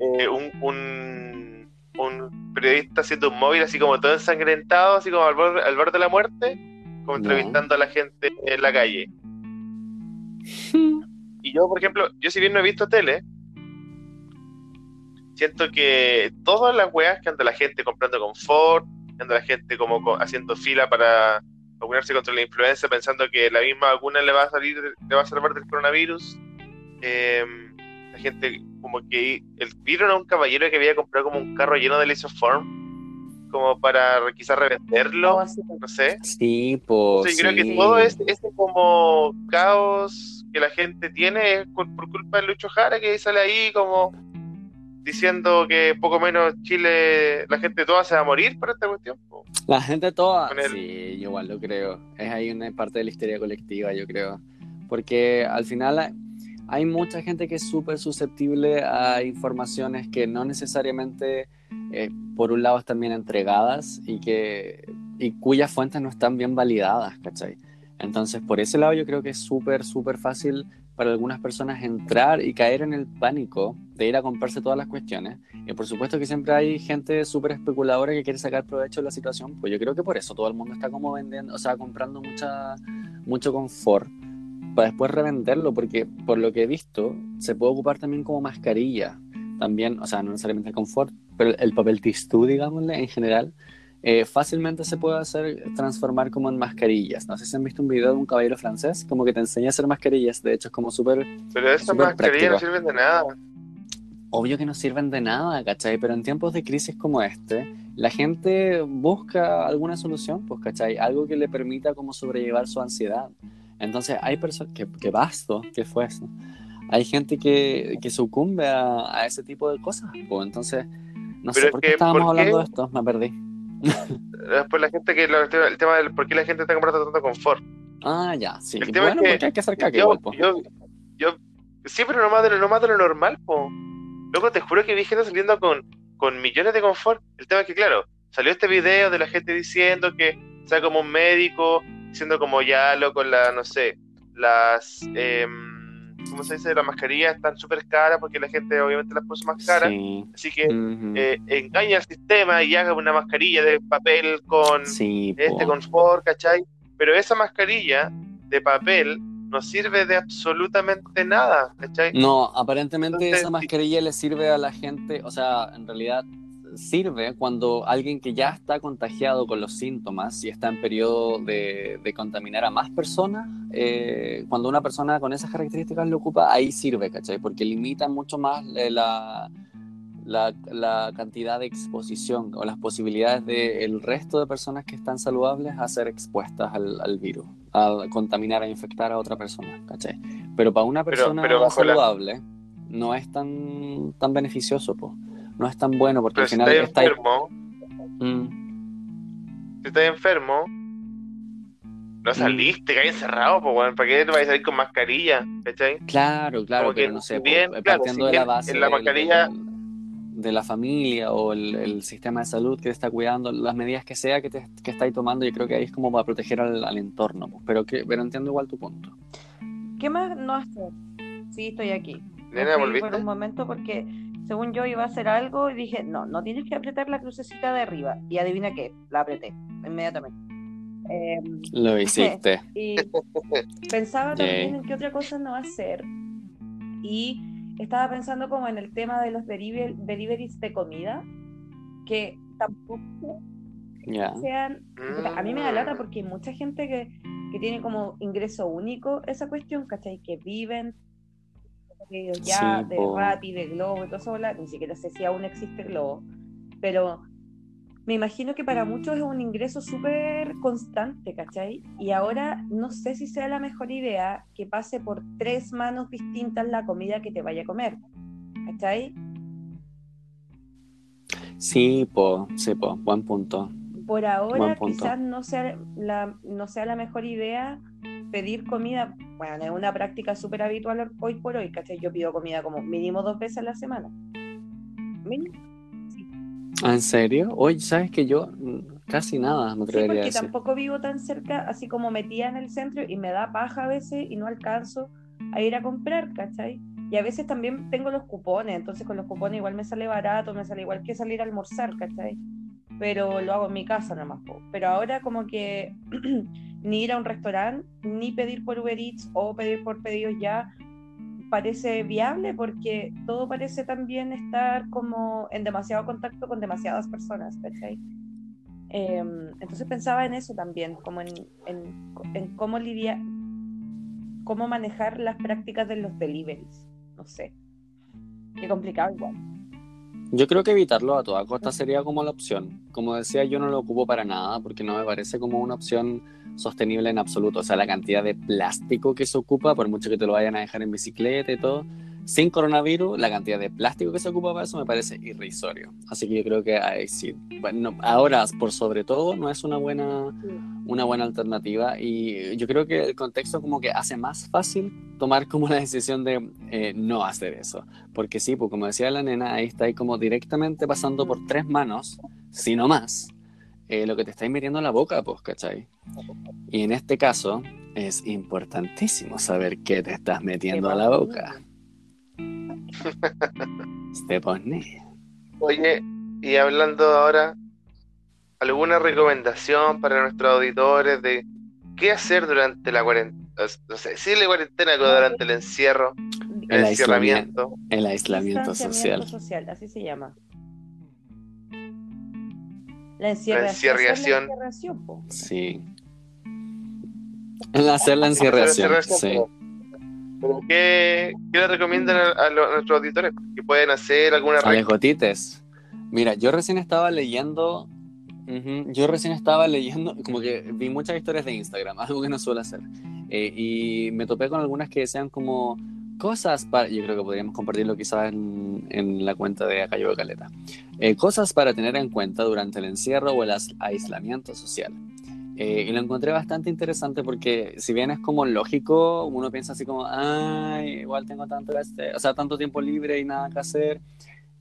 eh, un, un, un periodista haciendo un móvil así como todo ensangrentado, así como al borde, al borde de la muerte, como entrevistando a la gente en la calle. Y yo, por ejemplo, yo si bien no he visto tele, siento que todas las weas que anda la gente comprando confort, que anda la gente como co- haciendo fila para vacunarse contra la influenza, pensando que la misma vacuna le va a salir, le va a salvar del coronavirus. Eh, la gente como que el vieron a un caballero que había comprado como un carro lleno de lisoform como para quizás revenderlo, Algo así. no sé. Sí, pues. Entonces, yo creo que sí. todo este, este como caos que la gente tiene es por, por culpa de Lucho Jara que sale ahí como diciendo que poco menos Chile, la gente toda se va a morir por esta cuestión. La gente toda. El- Sí, yo igual lo creo. Es ahí una parte de la histeria colectiva, yo creo. Porque al final hay, hay mucha gente que es súper susceptible a informaciones que no necesariamente, eh, por un lado, están bien entregadas y, que, y cuyas fuentes no están bien validadas, ¿cachai? Entonces, por ese lado, yo creo que es súper, súper fácil para algunas personas entrar y caer en el pánico de ir a comprarse todas las cuestiones. Y por supuesto que siempre hay gente súper especuladora que quiere sacar provecho de la situación. Pues yo creo que por eso todo el mundo está como vendiendo, o sea, comprando mucha, mucho confort para después revenderlo, porque por lo que he visto, se puede ocupar también como mascarilla. También, o sea, no necesariamente el confort, pero el papel tistú, digámosle, en general, eh, fácilmente se puede hacer transformar como en mascarillas. No sé si han visto un video de un caballero francés, como que te enseña a hacer mascarillas. De hecho, es como súper Pero esas Súper mascarillas no sirven de nada. obvio que no sirven de nada, ¿cachai? Pero en tiempos de crisis como este, la gente busca alguna solución, pues, ¿cachai? Algo que le permita como sobrellevar su ansiedad. Entonces, hay personas que, que basto, que fue eso. Hay gente que, que sucumbe a, a ese tipo de cosas, pues, entonces, no Pero sé por qué estábamos ¿por qué? hablando de esto, me perdí. Después la gente que lo- el tema, el tema del por qué la gente está comprando tanto confort. Ah, ya, sí. El tema Bueno, es que porque hay que hacer caca Yo, igual, pues. yo, yo, sí, pero no más de lo, no más de lo normal, po. Luego te juro que vi gente saliendo con, con millones de confort. El tema es que, claro, salió este video de la gente diciendo que sea como un médico, diciendo como ya lo con la, no sé, las, em, ¿cómo se dice? Las mascarillas están súper caras porque la gente obviamente las puso más caras. Sí. Así que eh, engaña al sistema y haga una mascarilla de papel con sí, este confort, ¿cachai? Pero esa mascarilla de papel no sirve de absolutamente nada, ¿cachai? No, aparentemente Entonces, esa mascarilla le sirve a la gente, o sea, en realidad sirve cuando alguien que ya está contagiado con los síntomas y está en periodo de, de contaminar a más personas, eh, cuando una persona con esas características lo ocupa, ahí sirve, ¿cachai? Porque limita mucho más eh, la, la, la cantidad de exposición o las posibilidades del resto de personas que están saludables a ser expuestas al, al virus, a contaminar, a infectar a otra persona, ¿cachai? Pero para una persona pero la- saludable no es tan, tan beneficioso, po. No es tan bueno porque Pero al si final estás está ahí- enfermo, Mm, si estás enfermo, no saliste, caes encerrado, pues, bueno, ¿para qué te vas a salir con mascarilla? ¿Cachai? claro, claro, Como que pero no sé, si bien, claro, partiendo si de la base en la mascarilla- del- de la familia o el, el sistema de salud que te está cuidando, las medidas que sea que, te, que estáis tomando, yo creo que ahí es como para proteger al, al entorno, pero, que, pero entiendo igual tu punto. ¿Qué más no hacer? Sí, estoy aquí. Me Nena, ¿volviste? por un momento porque según yo iba a hacer algo y dije, no, no tienes que apretar la crucecita de arriba. Y adivina qué, la apreté inmediatamente. Eh, Lo hiciste. y pensaba también en qué otra cosa no hacer. Y estaba pensando como en el tema de los deliver- deliveries de comida, que tampoco Ya. sean... A mí me da lata Mm. porque hay mucha gente que, que tiene como ingreso único esa cuestión, ¿cachai? Que viven de ya, Sí, de po. Rappi, de Globo y todo eso, ni siquiera sé si aún existe Globo, pero me imagino que para muchos es un ingreso súper constante, ¿cachai? Y ahora no sé si sea la mejor idea que pase por tres manos distintas la comida que te vaya a comer, ¿cachai? Sí, po, sí, po, buen punto. Por ahora punto. quizás no sea la, no sea la mejor idea pedir comida, bueno, es una práctica súper habitual hoy por hoy, ¿cachai? Yo pido comida como mínimo dos veces a la semana. Mínimo. Ah, ¿En serio? Oye, ¿sabes que yo mm, casi nada me Sí, atrevería a porque decir? tampoco vivo tan cerca, así como metida en el centro y me da paja a veces y no alcanzo a ir a comprar, ¿cachai? Y a veces también tengo los cupones, entonces con los cupones igual me sale barato, me sale igual que salir a almorzar, ¿cachai? Pero lo hago en mi casa nomás. Pero ahora como que ni ir a un restaurante, ni pedir por Uber Eats o pedir por pedidos ya parece viable porque todo parece también estar como en demasiado contacto con demasiadas personas. Eh, entonces pensaba en eso también, como en, en, en cómo lidiar, cómo manejar las prácticas de los deliveries. No sé. Qué complicado igual. Yo creo que evitarlo a toda costa sería como la opción. Como decía, yo no lo ocupo para nada porque no me parece como una opción sostenible en absoluto. O sea, la cantidad de plástico que se ocupa, por mucho que te lo vayan a dejar en bicicleta y todo, sin coronavirus, la cantidad de plástico que se ocupa para eso me parece irrisorio. Así que yo creo que ahí sí. Bueno, ahora, por sobre todo, no es una buena, una buena alternativa y yo creo que el contexto como que hace más fácil tomar como la decisión de eh, no hacer eso. Porque sí, pues como decía la nena, ahí está ahí como directamente pasando por tres manos, si no más, eh, lo que te estáis metiendo en la boca, pues, ¿cachai? Y en este caso es importantísimo saber qué te estás metiendo a la boca. Te pone. Oye, y hablando ahora, ¿alguna recomendación para nuestros auditores de qué hacer durante la cuarentena? No sé, si la cuarentena durante el encierro, el, El encerramiento. El aislamiento social. Así se llama. La encierración. encierración. La encierración, po. Sí. El hacer la encierración, Encerración, sí. Pero ¿Qué, qué le recomiendan a, a los- a nuestros auditores? ¿Que pueden hacer alguna A re- gotites. Mira, yo recién estaba leyendo. ujú, yo recién estaba leyendo, como que vi muchas historias de Instagram, algo que no suelo hacer. Eh, y me topé con algunas que decían como cosas para. Yo creo que podríamos compartirlo quizás en, en la cuenta de Acayo de Caleta. Eh, cosas para tener en cuenta durante el encierro o el aislamiento social. Eh, y lo encontré bastante interesante porque si bien es como lógico, uno piensa así como, ay, igual tengo tanto, este, o sea, tanto tiempo libre y nada que hacer,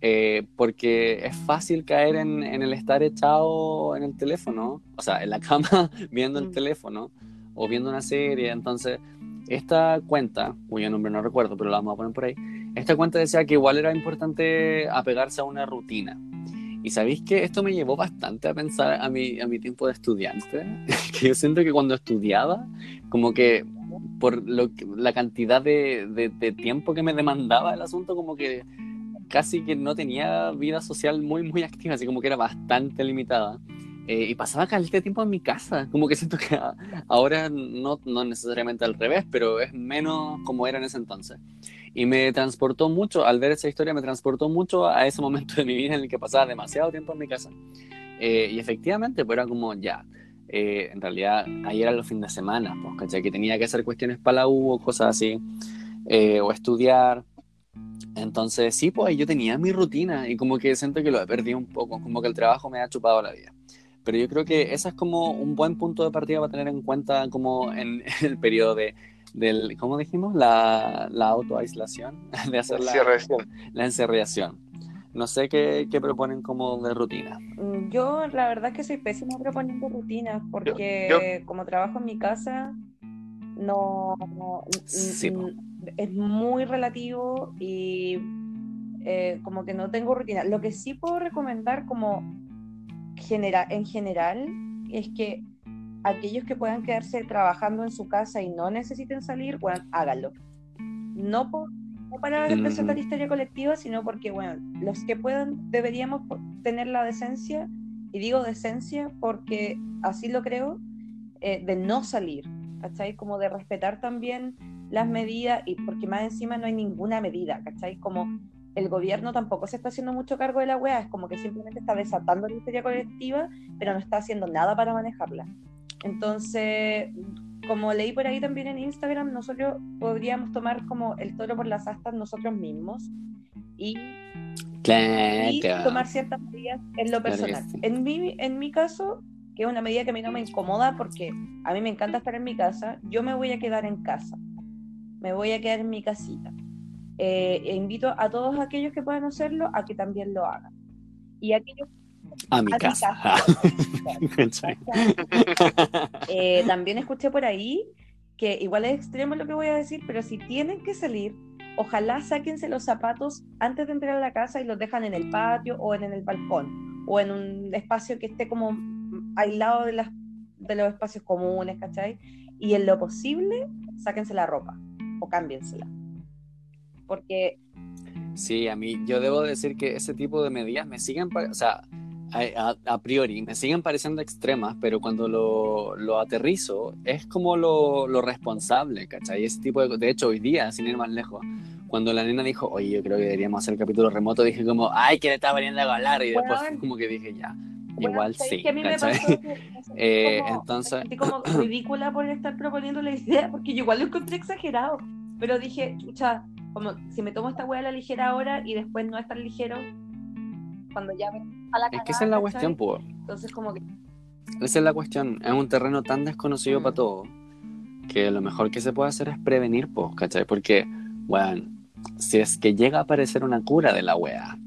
eh, porque es fácil caer en, en el estar echado en el teléfono, o sea, en la cama viendo el Mm. teléfono o viendo una serie. Entonces, esta cuenta, cuyo nombre no recuerdo, pero la vamos a poner por ahí, esta cuenta decía que igual era importante apegarse a una rutina. Y sabéis que esto me llevó bastante a pensar a mi, a mi tiempo de estudiante, que yo siento que cuando estudiaba, como que por lo que- la cantidad de, de- de tiempo que me demandaba el asunto, como que casi que no tenía vida social muy, muy activa, así como que era bastante limitada. Eh, y pasaba caleta de tiempo en mi casa, como que siento que ahora no, no necesariamente al revés, pero es menos como era en ese entonces. Y me transportó mucho, al ver esa historia, me transportó mucho a ese momento de mi vida en el que pasaba demasiado tiempo en mi casa. Eh, y efectivamente, pues era como ya. eh, en realidad, ahí eran los fines de semana, pues, ¿cachai? Que tenía que hacer cuestiones para la U o cosas así, eh, o estudiar. Entonces, sí, pues ahí yo tenía mi rutina y como que siento que lo he perdido un poco, como que el trabajo me ha chupado la vida. Pero yo creo que ese es como un buen punto de partida para tener en cuenta como en el periodo de, del, ¿cómo dijimos? La, la autoaislación, de hacer la, la encerración. No sé qué, qué proponen como de rutina. Mm, Yo la verdad que soy pésima proponiendo rutinas porque como trabajo en mi casa no, Sí, es muy relativo y eh, como que no tengo rutina. Lo que sí puedo recomendar como genera- en general es que aquellos que puedan quedarse trabajando en su casa y no necesiten salir, bueno, háganlo. No, por- no para representar Mm. historia colectiva, sino porque, bueno, los que puedan deberíamos tener la decencia, y digo decencia porque así lo creo, eh, de no salir, ¿cachai? Como de respetar también las medidas, y porque más encima no hay ninguna medida, ¿cachai? Como el gobierno tampoco se está haciendo mucho cargo de la wea, es como que simplemente está desatando la histeria colectiva, pero no está haciendo nada para manejarla. Entonces, como leí por ahí también en Instagram, nosotros podríamos tomar como el toro por las astas nosotros mismos y, y Claro. tomar ciertas medidas en lo Claro que personal. sí. En, mi, en mi caso, que es una medida que a mí no me incomoda porque a mí me encanta estar en mi casa, yo me voy a quedar en casa, me voy a quedar en mi casita. Eh, e invito a todos aquellos que puedan hacerlo a que también lo hagan. Y aquellos A mi a mi casa. Eh, también escuché por ahí que igual es extremo lo que voy a decir, pero si tienen que salir, ojalá sáquense los zapatos antes de entrar a la casa y los dejan en el patio o en, el balcón o en un espacio que esté como aislado de, las, de los espacios comunes, ¿cachai? Y en lo posible, sáquense la ropa o cámbiensela. Porque... Sí, a mí, yo debo decir que ese tipo de medidas me siguen, o sea, a, priori me siguen pareciendo extremas, pero cuando lo, lo aterrizo es como lo, lo, responsable, ¿cachai? Ese tipo de... De hecho, hoy día, sin ir más lejos, cuando la nena dijo, oye, yo creo que deberíamos hacer el capítulo remoto, dije como, ay, que le está veniendo a hablar, y después como que dije, ya, igual sí. Que a mí me pasó eh, como, entonces... como ridícula por estar proponiendo la idea, porque yo igual lo encontré exagerado, pero dije, chucha, como si me tomo esta hueá a la ligera ahora y después no es tan ligero, cuando ya me a la Es que esa es la cuestión, pues. Entonces, como que. Esa es la cuestión. Es un terreno tan desconocido para mm. todos que lo mejor que se puede hacer es prevenir, pues, ¿cachai? Porque, bueno, si es que llega a aparecer una cura de la wea,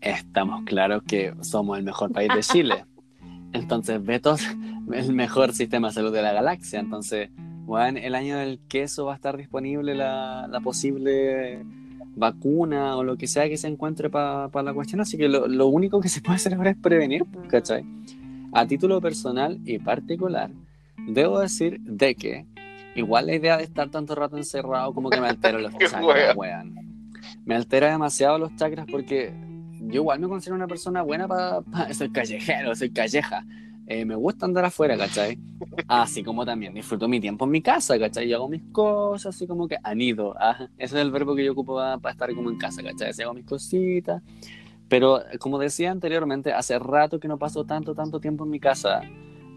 estamos claros que somos el mejor país de Chile. Entonces, Betos, el mejor sistema de salud de la galaxia. Entonces, bueno, el año del queso va a estar disponible la, la posible vacuna o lo que sea que se encuentre para la cuestión. Así que lo, único que se puede hacer ahora es prevenir, ¿cachai? A título personal y particular, debo decir de que igual la idea de estar tanto rato encerrado como que me altera los chakras, weón. Me altera demasiado los chakras porque yo igual me considero una persona buena para... soy callejero, soy calleja. Eh, me gusta andar afuera, ¿cachai? Así como también disfruto mi tiempo en mi casa, ¿cachai? Y hago mis cosas, así como que anido. Ah, ese es el verbo que yo ocupo para, estar como en casa, ¿cachai? Así hago mis cositas. Pero como decía anteriormente, hace rato que no paso tanto, tanto tiempo en mi casa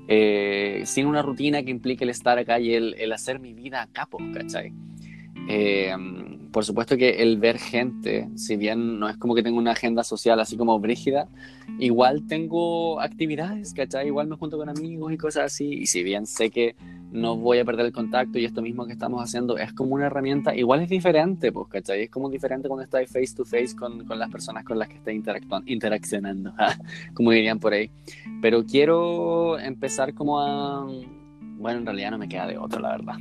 eh, sin una rutina que implique el estar acá y el, el hacer mi vida a capo, ¿cachai? Eh, por supuesto que el ver gente, si bien no es como que tengo una agenda social así como brígida, igual tengo actividades, ¿cachai? Igual me junto con amigos y cosas así, y si bien sé que no voy a perder el contacto y esto mismo que estamos haciendo es como una herramienta, igual es diferente, pues, ¿cachai? Es como diferente cuando estás face to face con, con las personas con las que estás interaccionando, como dirían por ahí. Pero quiero empezar como a bueno, en realidad no me queda de otro, la verdad.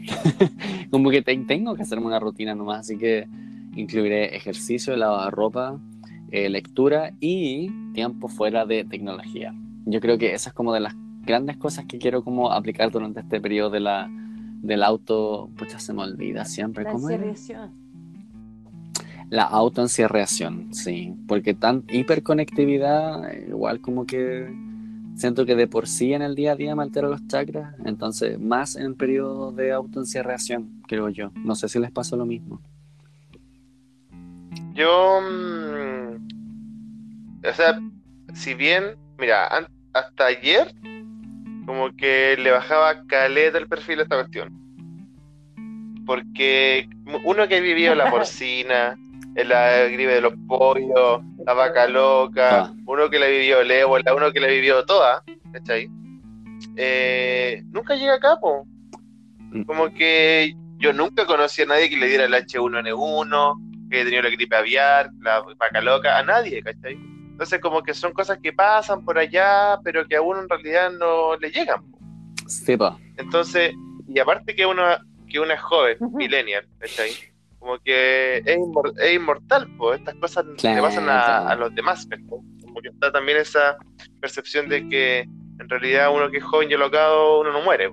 como que tengo que hacerme una rutina nomás, así que incluiré ejercicio, lavado de ropa, eh, lectura y tiempo fuera de tecnología. Yo creo que esa es como de las grandes cosas que quiero como aplicar durante este periodo de la, del auto, pucha, se me olvida siempre. La ¿Cómo La autoencierreación, sí, porque tan hiperconectividad, igual como que siento que de por sí en el día a día me altero los chakras, entonces más en periodo de autoencierración, creo yo. No sé si les pasa lo mismo. Yo, mm, o sea, si bien, mira, hasta ayer, como que le bajaba caleta el perfil a esta cuestión. Porque uno que ha vivido la porcina, la gripe de los pollos, la vaca loca, ah. uno que la vivió el ébola, uno que la vivió toda, ¿cachai? Eh, nunca llega a capo. Mm. Como que yo nunca conocí a nadie que le diera el H1N1, que tenía la gripe aviar, la vaca loca, a nadie, ¿cachai? Entonces como que son cosas que pasan por allá, pero que a uno en realidad no le llegan. Sí, Entonces, y aparte que uno, que uno es joven, millennial, ¿cachai? Como que es, inmortal, pues estas cosas le pasan a, los demás, como que está también esa percepción de que en realidad uno que es joven y alocado, uno no muere.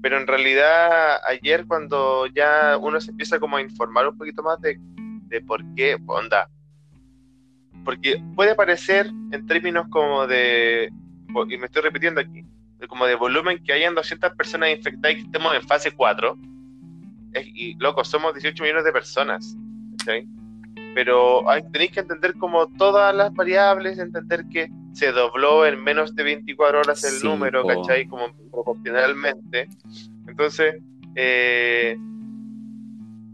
Pero en realidad ayer cuando ya uno se empieza como a informar un poquito más de, de por qué, onda, porque puede parecer en términos como de, y me estoy repitiendo aquí, como de volumen que hayan 200 personas infectadas y que estemos en fase 4, y loco, somos 18 millones de personas, Pero hay, tenéis que entender como todas las variables, entender que se dobló en menos de 24 horas el número, ¿cachai? Como proporcionalmente. Entonces, eh,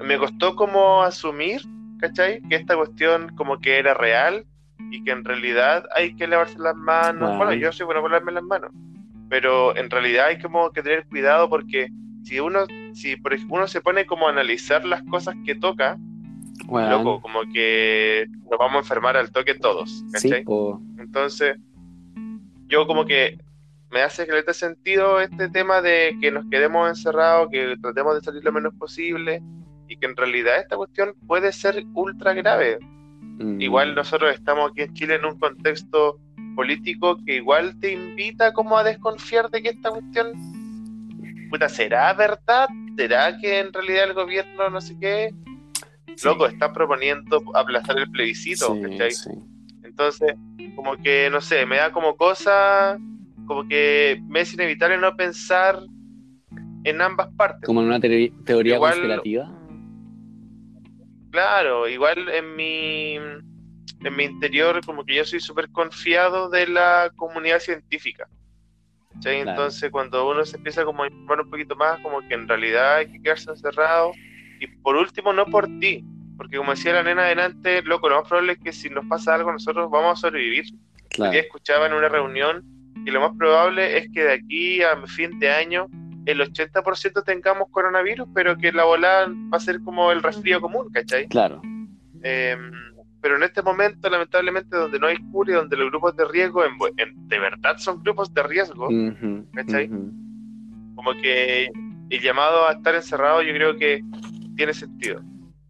me costó como asumir, ¿cachai? Que esta cuestión como que era real y que en realidad hay que lavarse las manos. Bueno, yo soy bueno por lavarme las manos, pero en realidad hay como que tener cuidado porque si uno, si por ejemplo uno se pone como a analizar las cosas que toca, loco, como que nos vamos a enfermar al toque todos, ¿cachai? Entonces, yo como que me hace que le sentido este tema de que nos quedemos encerrados, que tratemos de salir lo menos posible y y que en realidad esta cuestión puede ser ultra grave. Mm. Igual nosotros estamos aquí en Chile en un contexto político que igual te invita como a desconfiar de que esta cuestión puta, ¿será verdad? ¿Será que en realidad el gobierno no sé qué? Sí. Loco, está proponiendo aplazar el plebiscito, Sí, ¿cachai? sí. Entonces, como que, no sé, me da como cosa, como que me es inevitable no pensar en ambas partes. Como en una teoría Igual- conspirativa. Claro, igual en mi, en mi interior, como que yo soy súper confiado de la comunidad científica. ¿Cachai? Claro. Entonces, cuando uno se empieza como a informar un poquito más, como que en realidad hay que quedarse encerrado. Y por último, no por ti, porque como decía la nena adelante, loco, lo más probable es que si nos pasa algo, nosotros vamos a sobrevivir. Claro. día escuchaba en una reunión y lo más probable es que de aquí a fin de año el 80% tengamos coronavirus, pero que la volada va a ser como el resfrío común, ¿cachai? Claro. Eh, pero en este momento, lamentablemente, donde no hay cura y donde los grupos de riesgo en, en- de verdad son grupos de riesgo, ¿Cachai? ujú. como que el llamado a estar encerrado yo creo que tiene sentido.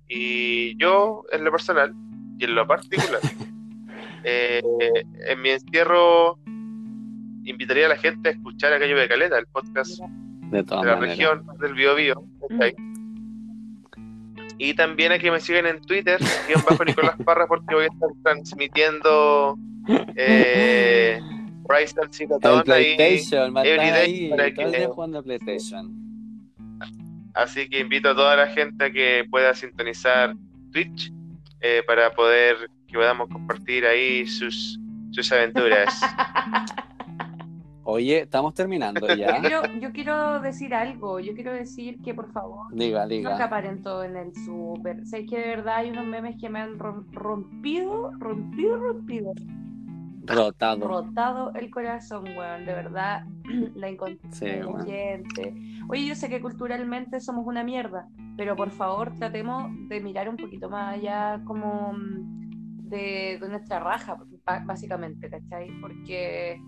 Y yo, en lo personal y en lo particular, eh, en mi encierro invitaría a la gente a escuchar a Cayo de Caleta, el podcast De la maneras. región del Biobío. ¿cachai? Y también a que me sigan en Twitter, guion bajo Nicolás Parra, porque voy a estar transmitiendo eh, Horizon Zero El Dawn ahí. PlayStation, va a estar every day ahí, para que- jugando PlayStation. Así que invito a toda la gente a que pueda sintonizar Twitch eh, para poder que podamos compartir ahí sus, sus aventuras. Oye, estamos terminando Yo ya. quiero, yo quiero decir algo, yo quiero decir que por favor Diga, no diga. acaparen todo en el súper. Sé que de verdad hay unos memes que me han rom- rompido, rompido, rompido, Rotado. rotado el corazón, weón. De verdad, la inconsistencia Sí. Oye, yo sé que culturalmente somos una mierda, pero por favor tratemos de mirar un poquito más allá como mm, de, de nuestra raja, básicamente, ¿cachai? Porque,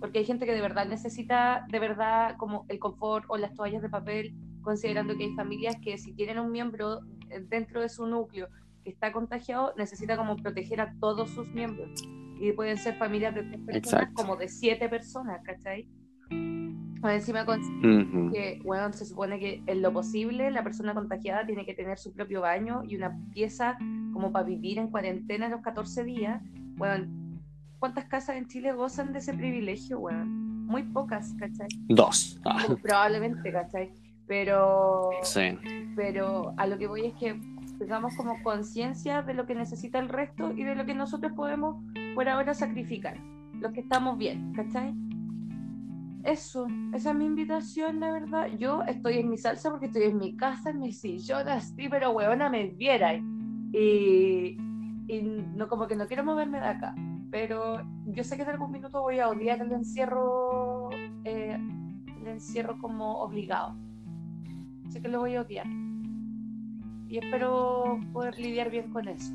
porque hay gente que de verdad necesita, de verdad, como el confort o las toallas de papel, considerando que hay familias que si tienen un miembro eh, dentro de su núcleo que está contagiado, necesita como proteger a todos sus miembros. Y pueden ser familias de tres personas Exacto. como de siete personas, ¿cachai? O encima con Ujú. que, bueno, se supone que en lo posible la persona contagiada tiene que tener su propio baño y una pieza como para vivir en cuarentena los 14 días. Bueno, ¿cuántas casas en Chile gozan de ese privilegio, weón? Muy pocas, ¿cachai? Dos. Ah, Probablemente, ¿cachai? Pero, sí. pero a lo que voy es que tengamos como conciencia de lo que necesita el resto y de lo que nosotros podemos por ahora sacrificar, los que estamos bien, ¿cachai? Eso, esa es mi invitación, la verdad. Yo estoy en mi salsa porque estoy en mi casa, en mi sillón, así, pero huevona me viera. Y, y no, como que no quiero moverme de acá. Pero yo sé que en algún minuto voy a odiar el encierro, eh, el encierro como obligado. Sé que lo voy a odiar. Y espero poder lidiar bien con eso.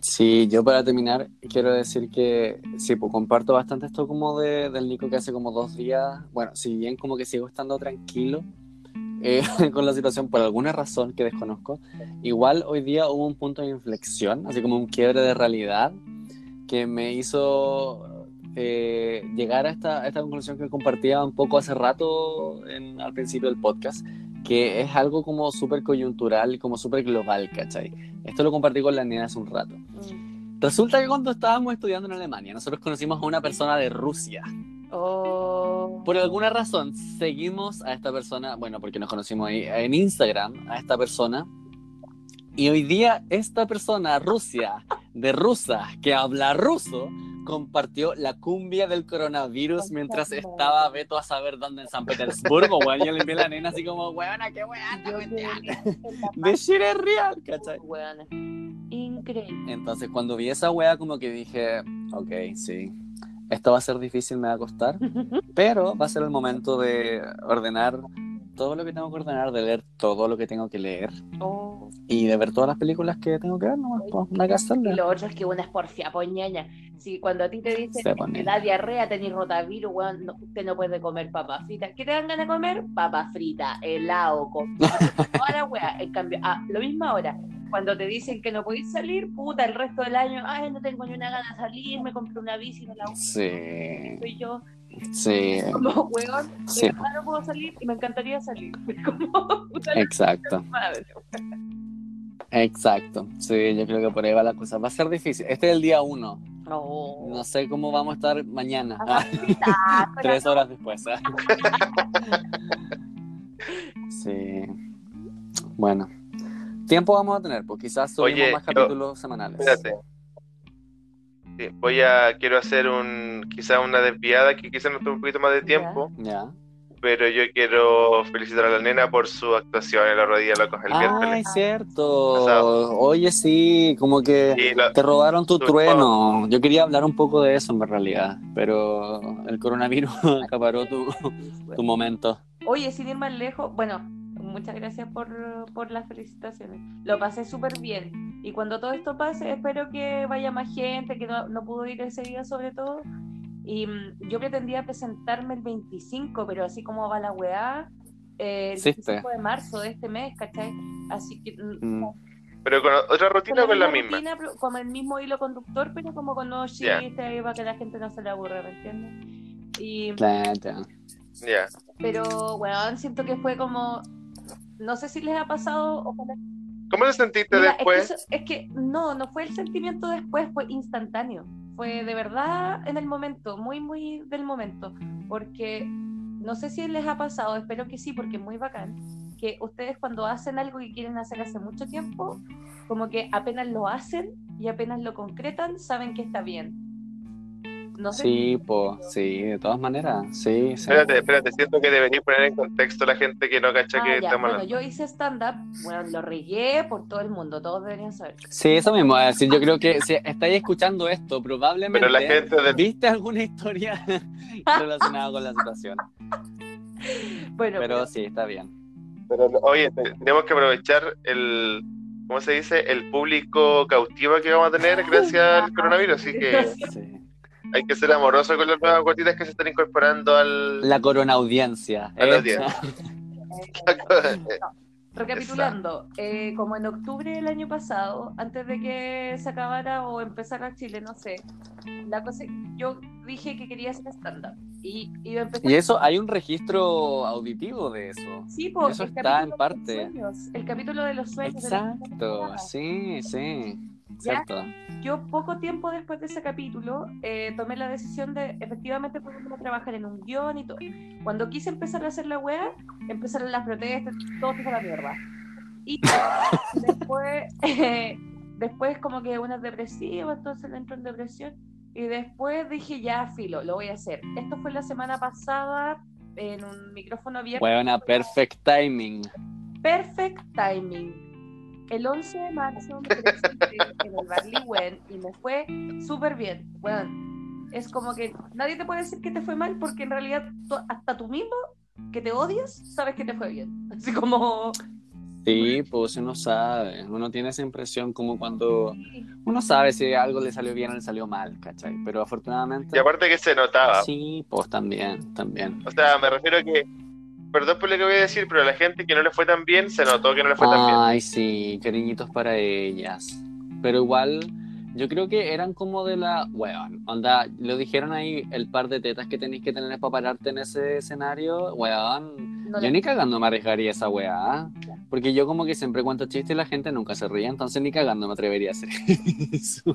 Sí, yo para terminar quiero decir que sí, pues comparto bastante esto como de, del Nico que hace como dos días, bueno, si bien como que sigo estando tranquilo eh, con la situación por alguna razón que desconozco, igual hoy día hubo un punto de inflexión, así como un quiebre de realidad que me hizo eh, llegar a esta, a esta conclusión que compartía un poco hace rato en- al principio del podcast, que es algo como súper coyuntural y como súper global, ¿cachai? Esto lo compartí con la nena hace un rato. Mm. Resulta que cuando estábamos estudiando en Alemania, nosotros conocimos a una persona de Rusia. Oh. Por alguna razón, seguimos a esta persona, bueno, porque nos conocimos ahí en Instagram, a esta persona. Y hoy día esta persona, Rusia, de rusa, que habla ruso, compartió la cumbia del coronavirus mientras estaba Beto a saber dónde en San Petersburgo, weón. Yo le envié a la nena así como, weona, qué weá, esta Yo cuestión". creo que De shit es real, ¿cachai? Weona. Increíble. Entonces, cuando vi esa wea, como que dije, ok, sí, esto va a ser difícil, me va a costar, pero va a ser el momento de ordenar todo lo que tengo que ordenar, de leer todo lo que tengo que leer Oh. y de ver todas las películas que tengo que ver, no, pues, nada que Y lo otro es que una es porfia, poñaña. Si cuando a ti te dicen te da diarrea, tenés rotavirus, weón, no- usted no puede comer papas fritas. ¿Qué te dan ganas de comer? Papas fritas, helado, con la wea. En cambio, ah, lo mismo ahora. Cuando te dicen que no podéis salir, puta, el resto del año, ay, no tengo ni una gana de salir, me compré una bici, no la uso, Sí, soy yo. sí, Como, weón, sí, no puedo salir y me encantaría salir. Como, puta exacto, madre. exacto. Sí, yo creo que por ahí va la cosa. Va a ser difícil. Este es el día uno. No. No sé cómo vamos a estar mañana. Fritas, Tres horas después. ¿eh? Sí. Bueno. Tiempo vamos a tener, pues quizás subimos Oye, más yo- capítulos semanales. Espérate. Sí, voy a, quiero hacer un, quizá una desviada que quizás nos tome un poquito más de tiempo, Ya. pero yo quiero felicitar a la nena por su actuación en la rodilla locos el Ay, miércoles. cierto. Pasado. Oye, sí, como que lo- te robaron tu Tu trueno. Yo quería hablar un poco de eso en realidad, pero el coronavirus acaparó tu, tu momento. Oye, sin ir más lejos, bueno, muchas gracias por, por las felicitaciones. Lo pasé súper bien. Y cuando todo esto pase, espero que vaya más gente, que no, no pudo ir ese día sobre todo. Y mm, yo pretendía presentarme el 25, pero así como va la weá, eh, el Hiciste. 25 de marzo de este mes, ¿cachai? Así que... mm, Mm, pero con otra rutina o con la misma. rutina, con el mismo hilo conductor, pero como con Ya. chistes ahí para que la gente no se le aburra, ¿me entiendes? Y... ya. Ya. Pero, weón, siento que fue como. No sé si les ha pasado. Ojalá. ¿Cómo te sentiste Mira, es, que después? eso- es que no, no fue el sentimiento después, fue instantáneo. Fue de verdad en el momento, muy, muy del momento. Porque no sé si les ha pasado, espero que sí, porque es muy bacán. Que ustedes, cuando hacen algo que quieren hacer hace mucho tiempo, como que apenas lo hacen y apenas lo concretan, saben que está bien. No sé Sí, pues, sí, de todas maneras, sí, sí. Espérate, espérate, siento que deberías poner en contexto a la gente que no cacha Ah, que ya, estamos Bueno, yo hice stand-up, bueno, lo regué por todo el mundo, todos deberían saber. Sí, eso mismo, es decir, yo creo que si estáis escuchando esto, probablemente Pero la gente del viste alguna historia relacionada con la situación. Bueno, Pero sí, está bien. Pero, oye, te- tenemos que aprovechar el, ¿cómo se dice? El público cautivo que vamos a tener gracias al coronavirus. Así que Sí. Hay que ser amoroso con las nuevas gotitas que se están incorporando al. La corona audiencia. A la ¿eh? audiencia. recapitulando, eh, como en octubre del año pasado, antes de que se acabara o empezara Chile, no sé, la cosa, yo dije que quería hacer stand-up y iba a empezar. Y eso, hay un registro auditivo de eso. Sí, pues, eso el está en de parte. los sueños, el capítulo de los sueños. de la Exacto, temporada. sí, yo poco tiempo después de ese capítulo eh, tomé la decisión de efectivamente ponerme a trabajar en un guion y todo. Cuando quise empezar a hacer la wea, empezaron las protestas, todo fue a la mierda. Y después, eh, después como que una es depresiva, entonces entró en depresión. Y después dije, ya, filo, lo voy a hacer. Esto fue la semana pasada en un micrófono abierto. Buena, perfect timing. Perfect timing. El 11 de marzo me presenté en el Barley Wen y me fue súper bien. Bueno, es como que nadie te puede decir que te fue mal porque en realidad tú- hasta tú mismo que te odias sabes que te fue bien. Así como... Sí, pues uno sabe, uno tiene esa impresión como cuando uno sabe si algo le salió bien o le salió mal, ¿cachai? Pero afortunadamente... Y aparte que se notaba. Sí, pues también, también. O sea, me refiero a que, perdón por lo que voy a decir, pero la gente que no le fue tan bien, se notó que no le fue tan bien. Ay, sí, cariñitos para ellas. Pero igual, yo creo que eran como de la. Weón, onda, lo dijeron ahí el par de tetas que tenéis que tener para pararte en ese escenario. Weón, No yo le- ni cagando me arriesgaría esa weá. Porque yo como que siempre cuento chistes y la gente nunca se ríe, entonces ni cagando me atrevería a hacer eso.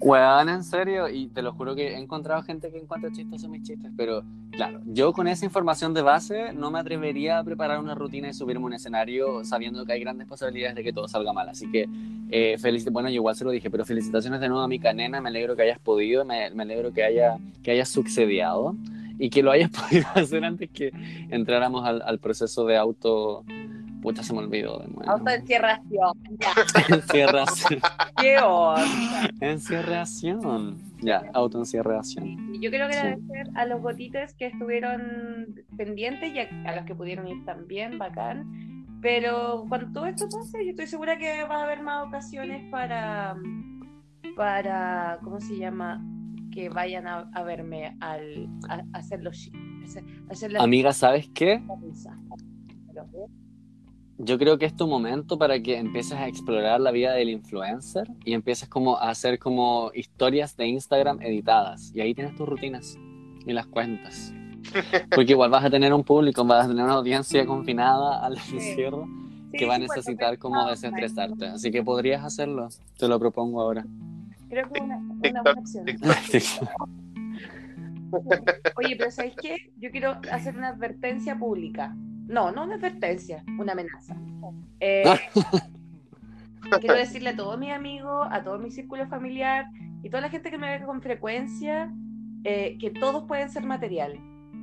Weón, en serio, y te lo juro que he encontrado gente que encuentra chistosos mis chistes, pero claro, yo con esa información de base no me atrevería a preparar una rutina y subirme a un escenario sabiendo que hay grandes posibilidades de que todo salga mal. Así que, eh, felici- bueno, yo igual se lo dije, pero felicitaciones de nuevo a mi canena, me alegro que hayas podido, me, me alegro que haya, que hayas sucediado y que lo hayas podido hacer antes que entráramos al, al proceso de auto... Pucha, se me olvidó de nuevo. Autoencierración. Encierración. qué onda. Encierración. Ya, autoencierración. Yo quiero agradecer a los gotites que estuvieron pendientes y a, a los que pudieron ir también, bacán. Pero cuando todo esto pase, yo estoy segura que va a haber más ocasiones para, para, ¿cómo se llama? Que vayan a, a verme al, a, a hacer los hacer- hacer Amiga, ¿sabes qué? Yo creo que es tu momento para que empieces a explorar la vida del influencer y empieces como a hacer como historias de Instagram editadas. Y ahí tienes tus rutinas y las cuentas. Porque igual vas a tener un público, vas a tener una audiencia confinada al encierro sí, que va a sí, pues, necesitar como pensaba, desestresarte. Así que podrías hacerlo. Te lo propongo ahora. Creo que es una, una TikTok, buena opción. TikTok. Oye, pero ¿sabéis qué? Yo quiero hacer una advertencia pública. No, no una advertencia, una amenaza. Eh, quiero decirle a todos mis amigos, a todo mi círculo familiar y toda la gente que me ve con frecuencia eh, que todos pueden ser material.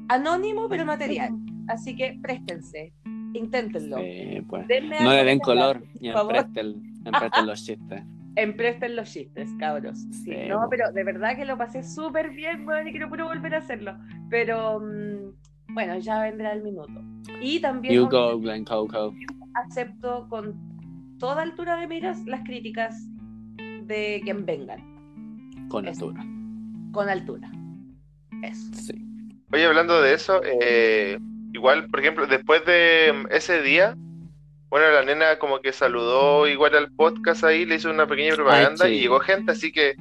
Anónimo, pero material. Así que préstense, inténtenlo. Sí, pues. No le den color y empresten, empresten los chistes. Empresten los chistes, cabros. Sí, Sí, no, po. pero de verdad que lo pasé súper bien, bueno, y quiero puro volver a hacerlo. Pero mm, bueno, ya vendrá el minuto. Y también You go, Glen Coco. acepto con toda altura de miras las críticas de quien vengan, Con Eso. altura. con altura. Eso. Sí. Oye, hablando de eso, eh, igual, por ejemplo, después de mm, ese día, bueno, la nena como que saludó igual al podcast ahí, le hizo una pequeña propaganda Ay, y llegó gente, así que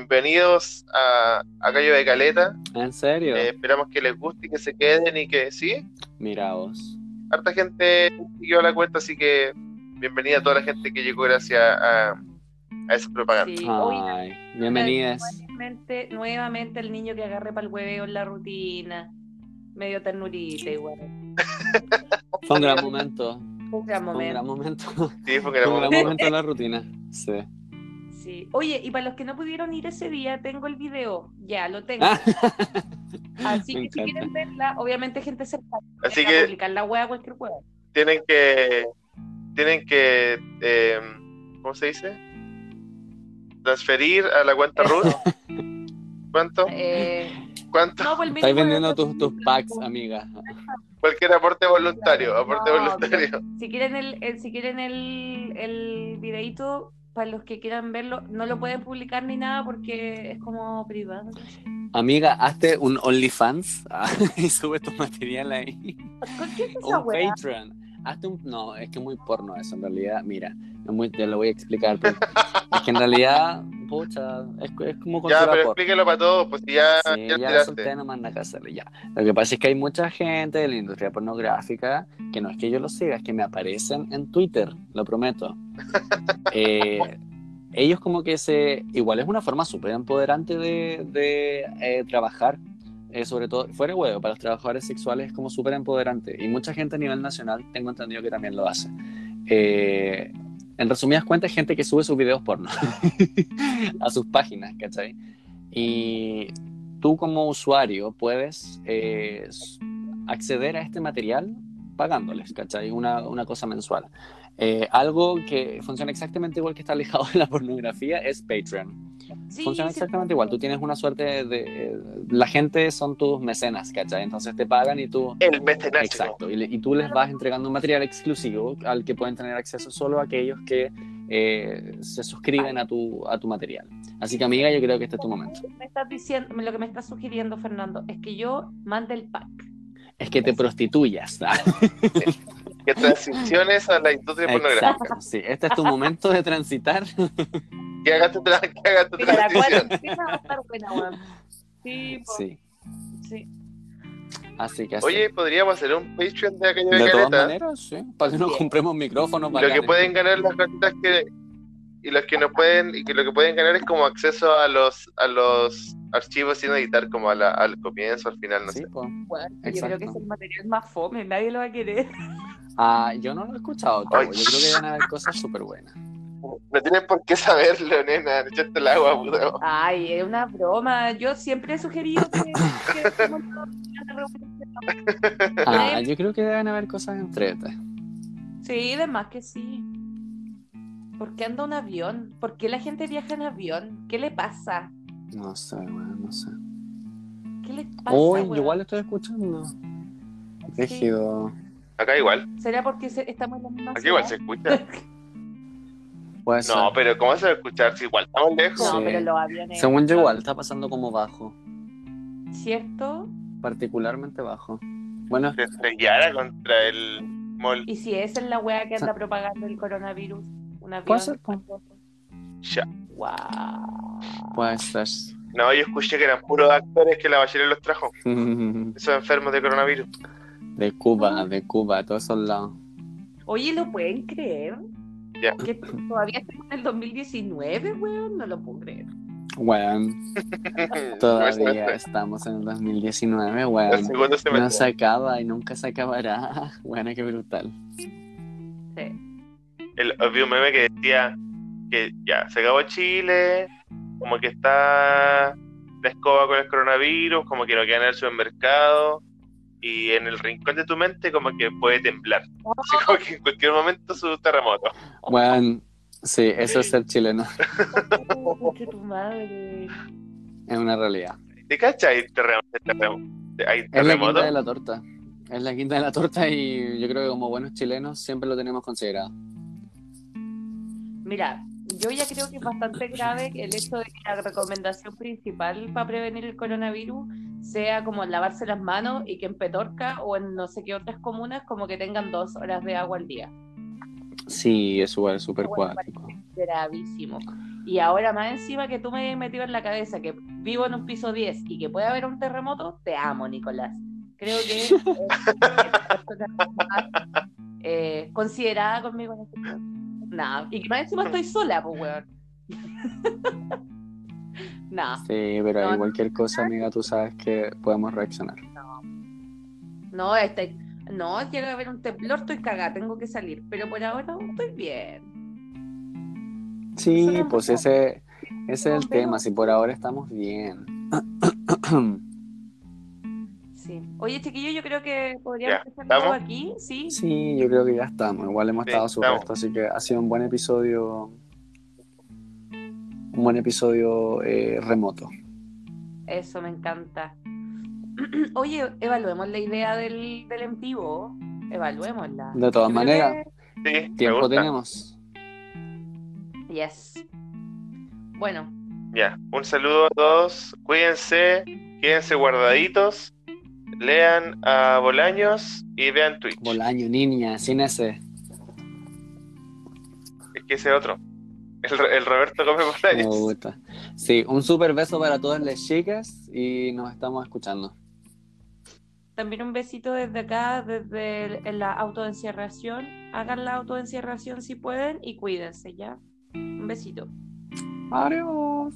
bienvenidos a, a Cayo de Caleta. ¿En serio? Eh, esperamos que les guste y que se queden y que sí, Mira vos. harta gente siguió la cuenta, así que bienvenida a toda la gente que llegó gracias a, a esa propaganda. Sí, Ay, bienvenidas. nuevamente, nuevamente el niño que agarré para el hueveo en la rutina, medio ternurita igual. Fue un gran momento. Un gran Fue un momento. gran momento. Sí, fue que Fue un gran momento en la rutina. Sí. Sí. Oye, y para los que no pudieron ir ese día, tengo el video. Ya, lo tengo. Ah. Así Me que si quieren verla, obviamente gente cercana. Así que publicar la wea cualquier wea. tienen que tienen que eh, ¿cómo se dice? transferir a la cuenta Ruth ¿cuánto? Eh, ¿cuánto? no, pues Estáis vendiendo tus, tus packs, amiga. cualquier aporte voluntario aporte No, voluntario Si quieren el, el- si quieren el, el videito, para los que quieran verlo, no lo pueden publicar ni nada porque es como privado. Amiga, hazte un OnlyFans ah, y sube tu material ahí. ¿Con qué es esa un? Patreon. Hazte un. No, es que es muy porno eso, en realidad. Mira, es muy- te lo voy a explicar. pero es que en realidad, pucha, es, es como ya pero porno. explíquelo para todos pues ya, Sí, ya ya la solté, no manda que hacerle ya. Lo que pasa es que hay mucha gente de la industria pornográfica que no es que yo lo siga, es que me aparecen en Twitter, lo prometo. Eh, ellos como que se... Igual es una forma súper empoderante de, de, eh, trabajar, eh, sobre todo fuera de huevo, para los trabajadores sexuales es como súper empoderante. Y mucha gente a nivel nacional tengo entendido que también lo hace. Eh, en resumidas cuentas, gente que sube sus videos porno a sus páginas, ¿cachai? Y tú como usuario puedes eh, acceder a este material pagándoles, ¿cachai? Una, una cosa mensual. Algo que funciona exactamente igual que está alejado de la pornografía es Patreon. Sí, funciona sí, exactamente igual. Tú tienes una suerte de... eh, la gente son tus mecenas, ¿cachai? Entonces te pagan y tú... el mecenazgo Exacto, y, le- y tú les vas entregando un material exclusivo al que pueden tener acceso solo aquellos que eh, se suscriben a tu, a tu material. Así que amiga, yo creo que este es tu momento. Me estás diciendo, lo que me estás sugiriendo, Fernando, es que yo mande el pack. Es que te prostituyas. que transiciones a la industria pornográfica sí. Este es tu momento de transitar. que hagas tu, tra- que la cuarentena va a estar buena, weón. Sí, Sí, sí. así que así. oye podríamos hacer un Patreon de aquella de todas caleta maneras, sí. Para que nos compremos micrófonos. lo que pueden ganar las cositas que y los que no pueden y que lo que pueden ganar es como acceso a los a los archivos sin editar como a la- al comienzo al final no Sí, sé. Bueno, yo creo que es el material más fome, nadie lo va a querer. Ah, yo no lo he escuchado todo. Yo creo que van a haber cosas súper buenas. No tienes por qué saberlo nena echaste el agua puta. Ay, es una broma. Yo siempre he sugerido que, reunión. Ah, yo creo que deben haber cosas entretas. Sí, de más que sí. ¿Por qué anda un avión? ¿Por qué la gente viaja en avión? ¿Qué le pasa? No sé, weón, no sé. ¿Qué le pasa? Uy, weón? igual estoy escuchando. Rígido. acá igual ¿Será porque se- estamos en la misma aquí igual ciudad? se escucha Puede ser. No, pero ¿cómo se va a escuchar si igual estamos lejos? No, Sí. pero los aviones. Según yo igual, está pasando como bajo. ¿Cierto? Particularmente bajo. Bueno, Se estrellara contra el mall. Y si esa es la wea que anda propagando el coronavirus, un avión. Puede ser, po. Ya. Wow. puede ser. No, yo escuché que eran puros actores que la Bachelet los trajo. Esos enfermos de coronavirus. De Cuba, de Cuba, todos esos lados. Oye, ¿lo pueden creer? Ya. Que todavía estamos en el 2019, weón, no lo puedo creer. Weón, todavía estamos en el 2019, El weón. No se acaba y nunca se acabará. Bueno, qué brutal. Sí. El, un meme que decía que ya, se acabó Chile, como que está la escoba con el coronavirus, como que no queda en el supermercado, y en el rincón de tu mente como que puede temblar. Así como que en cualquier momento su terremoto. Weón, sí, eso es ser chileno. Oh, concha tu madre. Es una realidad. ¿Te cachai? Terremoto, terremoto. ¿Hay Es la terremoto? quinta de la torta. Es la quinta de la torta y yo creo que como buenos chilenos siempre lo tenemos considerado. Mira, yo ya creo que es bastante grave el hecho de que la recomendación principal para prevenir el coronavirus sea como lavarse las manos y que en Petorca o en no sé qué otras comunas como que tengan dos horas de agua al día. Sí, es igual, súper cuático. Gravísimo. Y ahora más encima que tú me has metido en la cabeza que vivo en un piso 10 y que puede haber un terremoto, te amo, Nicolás. Creo que es la persona más, eh, considerada conmigo en este caso. Nada, y que más encima estoy sola, pues, weón. Nada, Sí, pero No, hay no. cualquier cosa, amiga, tú sabes que podemos reaccionar. no, este, no, llega a haber un temblor, estoy cagada, tengo que salir, pero por ahora estoy bien. Sí, pues no- ese, ese es el no tema, si por ahora estamos bien. Sí. Oye, chiquillo, yo creo que podríamos ¿estamos? aquí, ¿sí? Sí, yo creo que ya estamos. Igual hemos Sí, estado esto, así que ha sido un buen episodio. Un buen episodio eh, remoto. Eso me encanta. Oye, evaluemos la idea del, del en vivo. Evaluémosla. De todas maneras, Sí, tiempo tenemos. Yes. Bueno, Ya, un saludo a todos. Cuídense, quédense guardaditos, lean a Bolaños y vean Twitch. Bolaño, niña, sin ese. Es que ese otro. El, el Roberto come Me Bolaños. gusta. Sí, un super beso para todas las chicas y nos estamos escuchando. también un besito desde acá, desde el- en la autoencierración. Hagan la autoencierración si pueden y cuídense, ¿ya? Un besito. Adiós.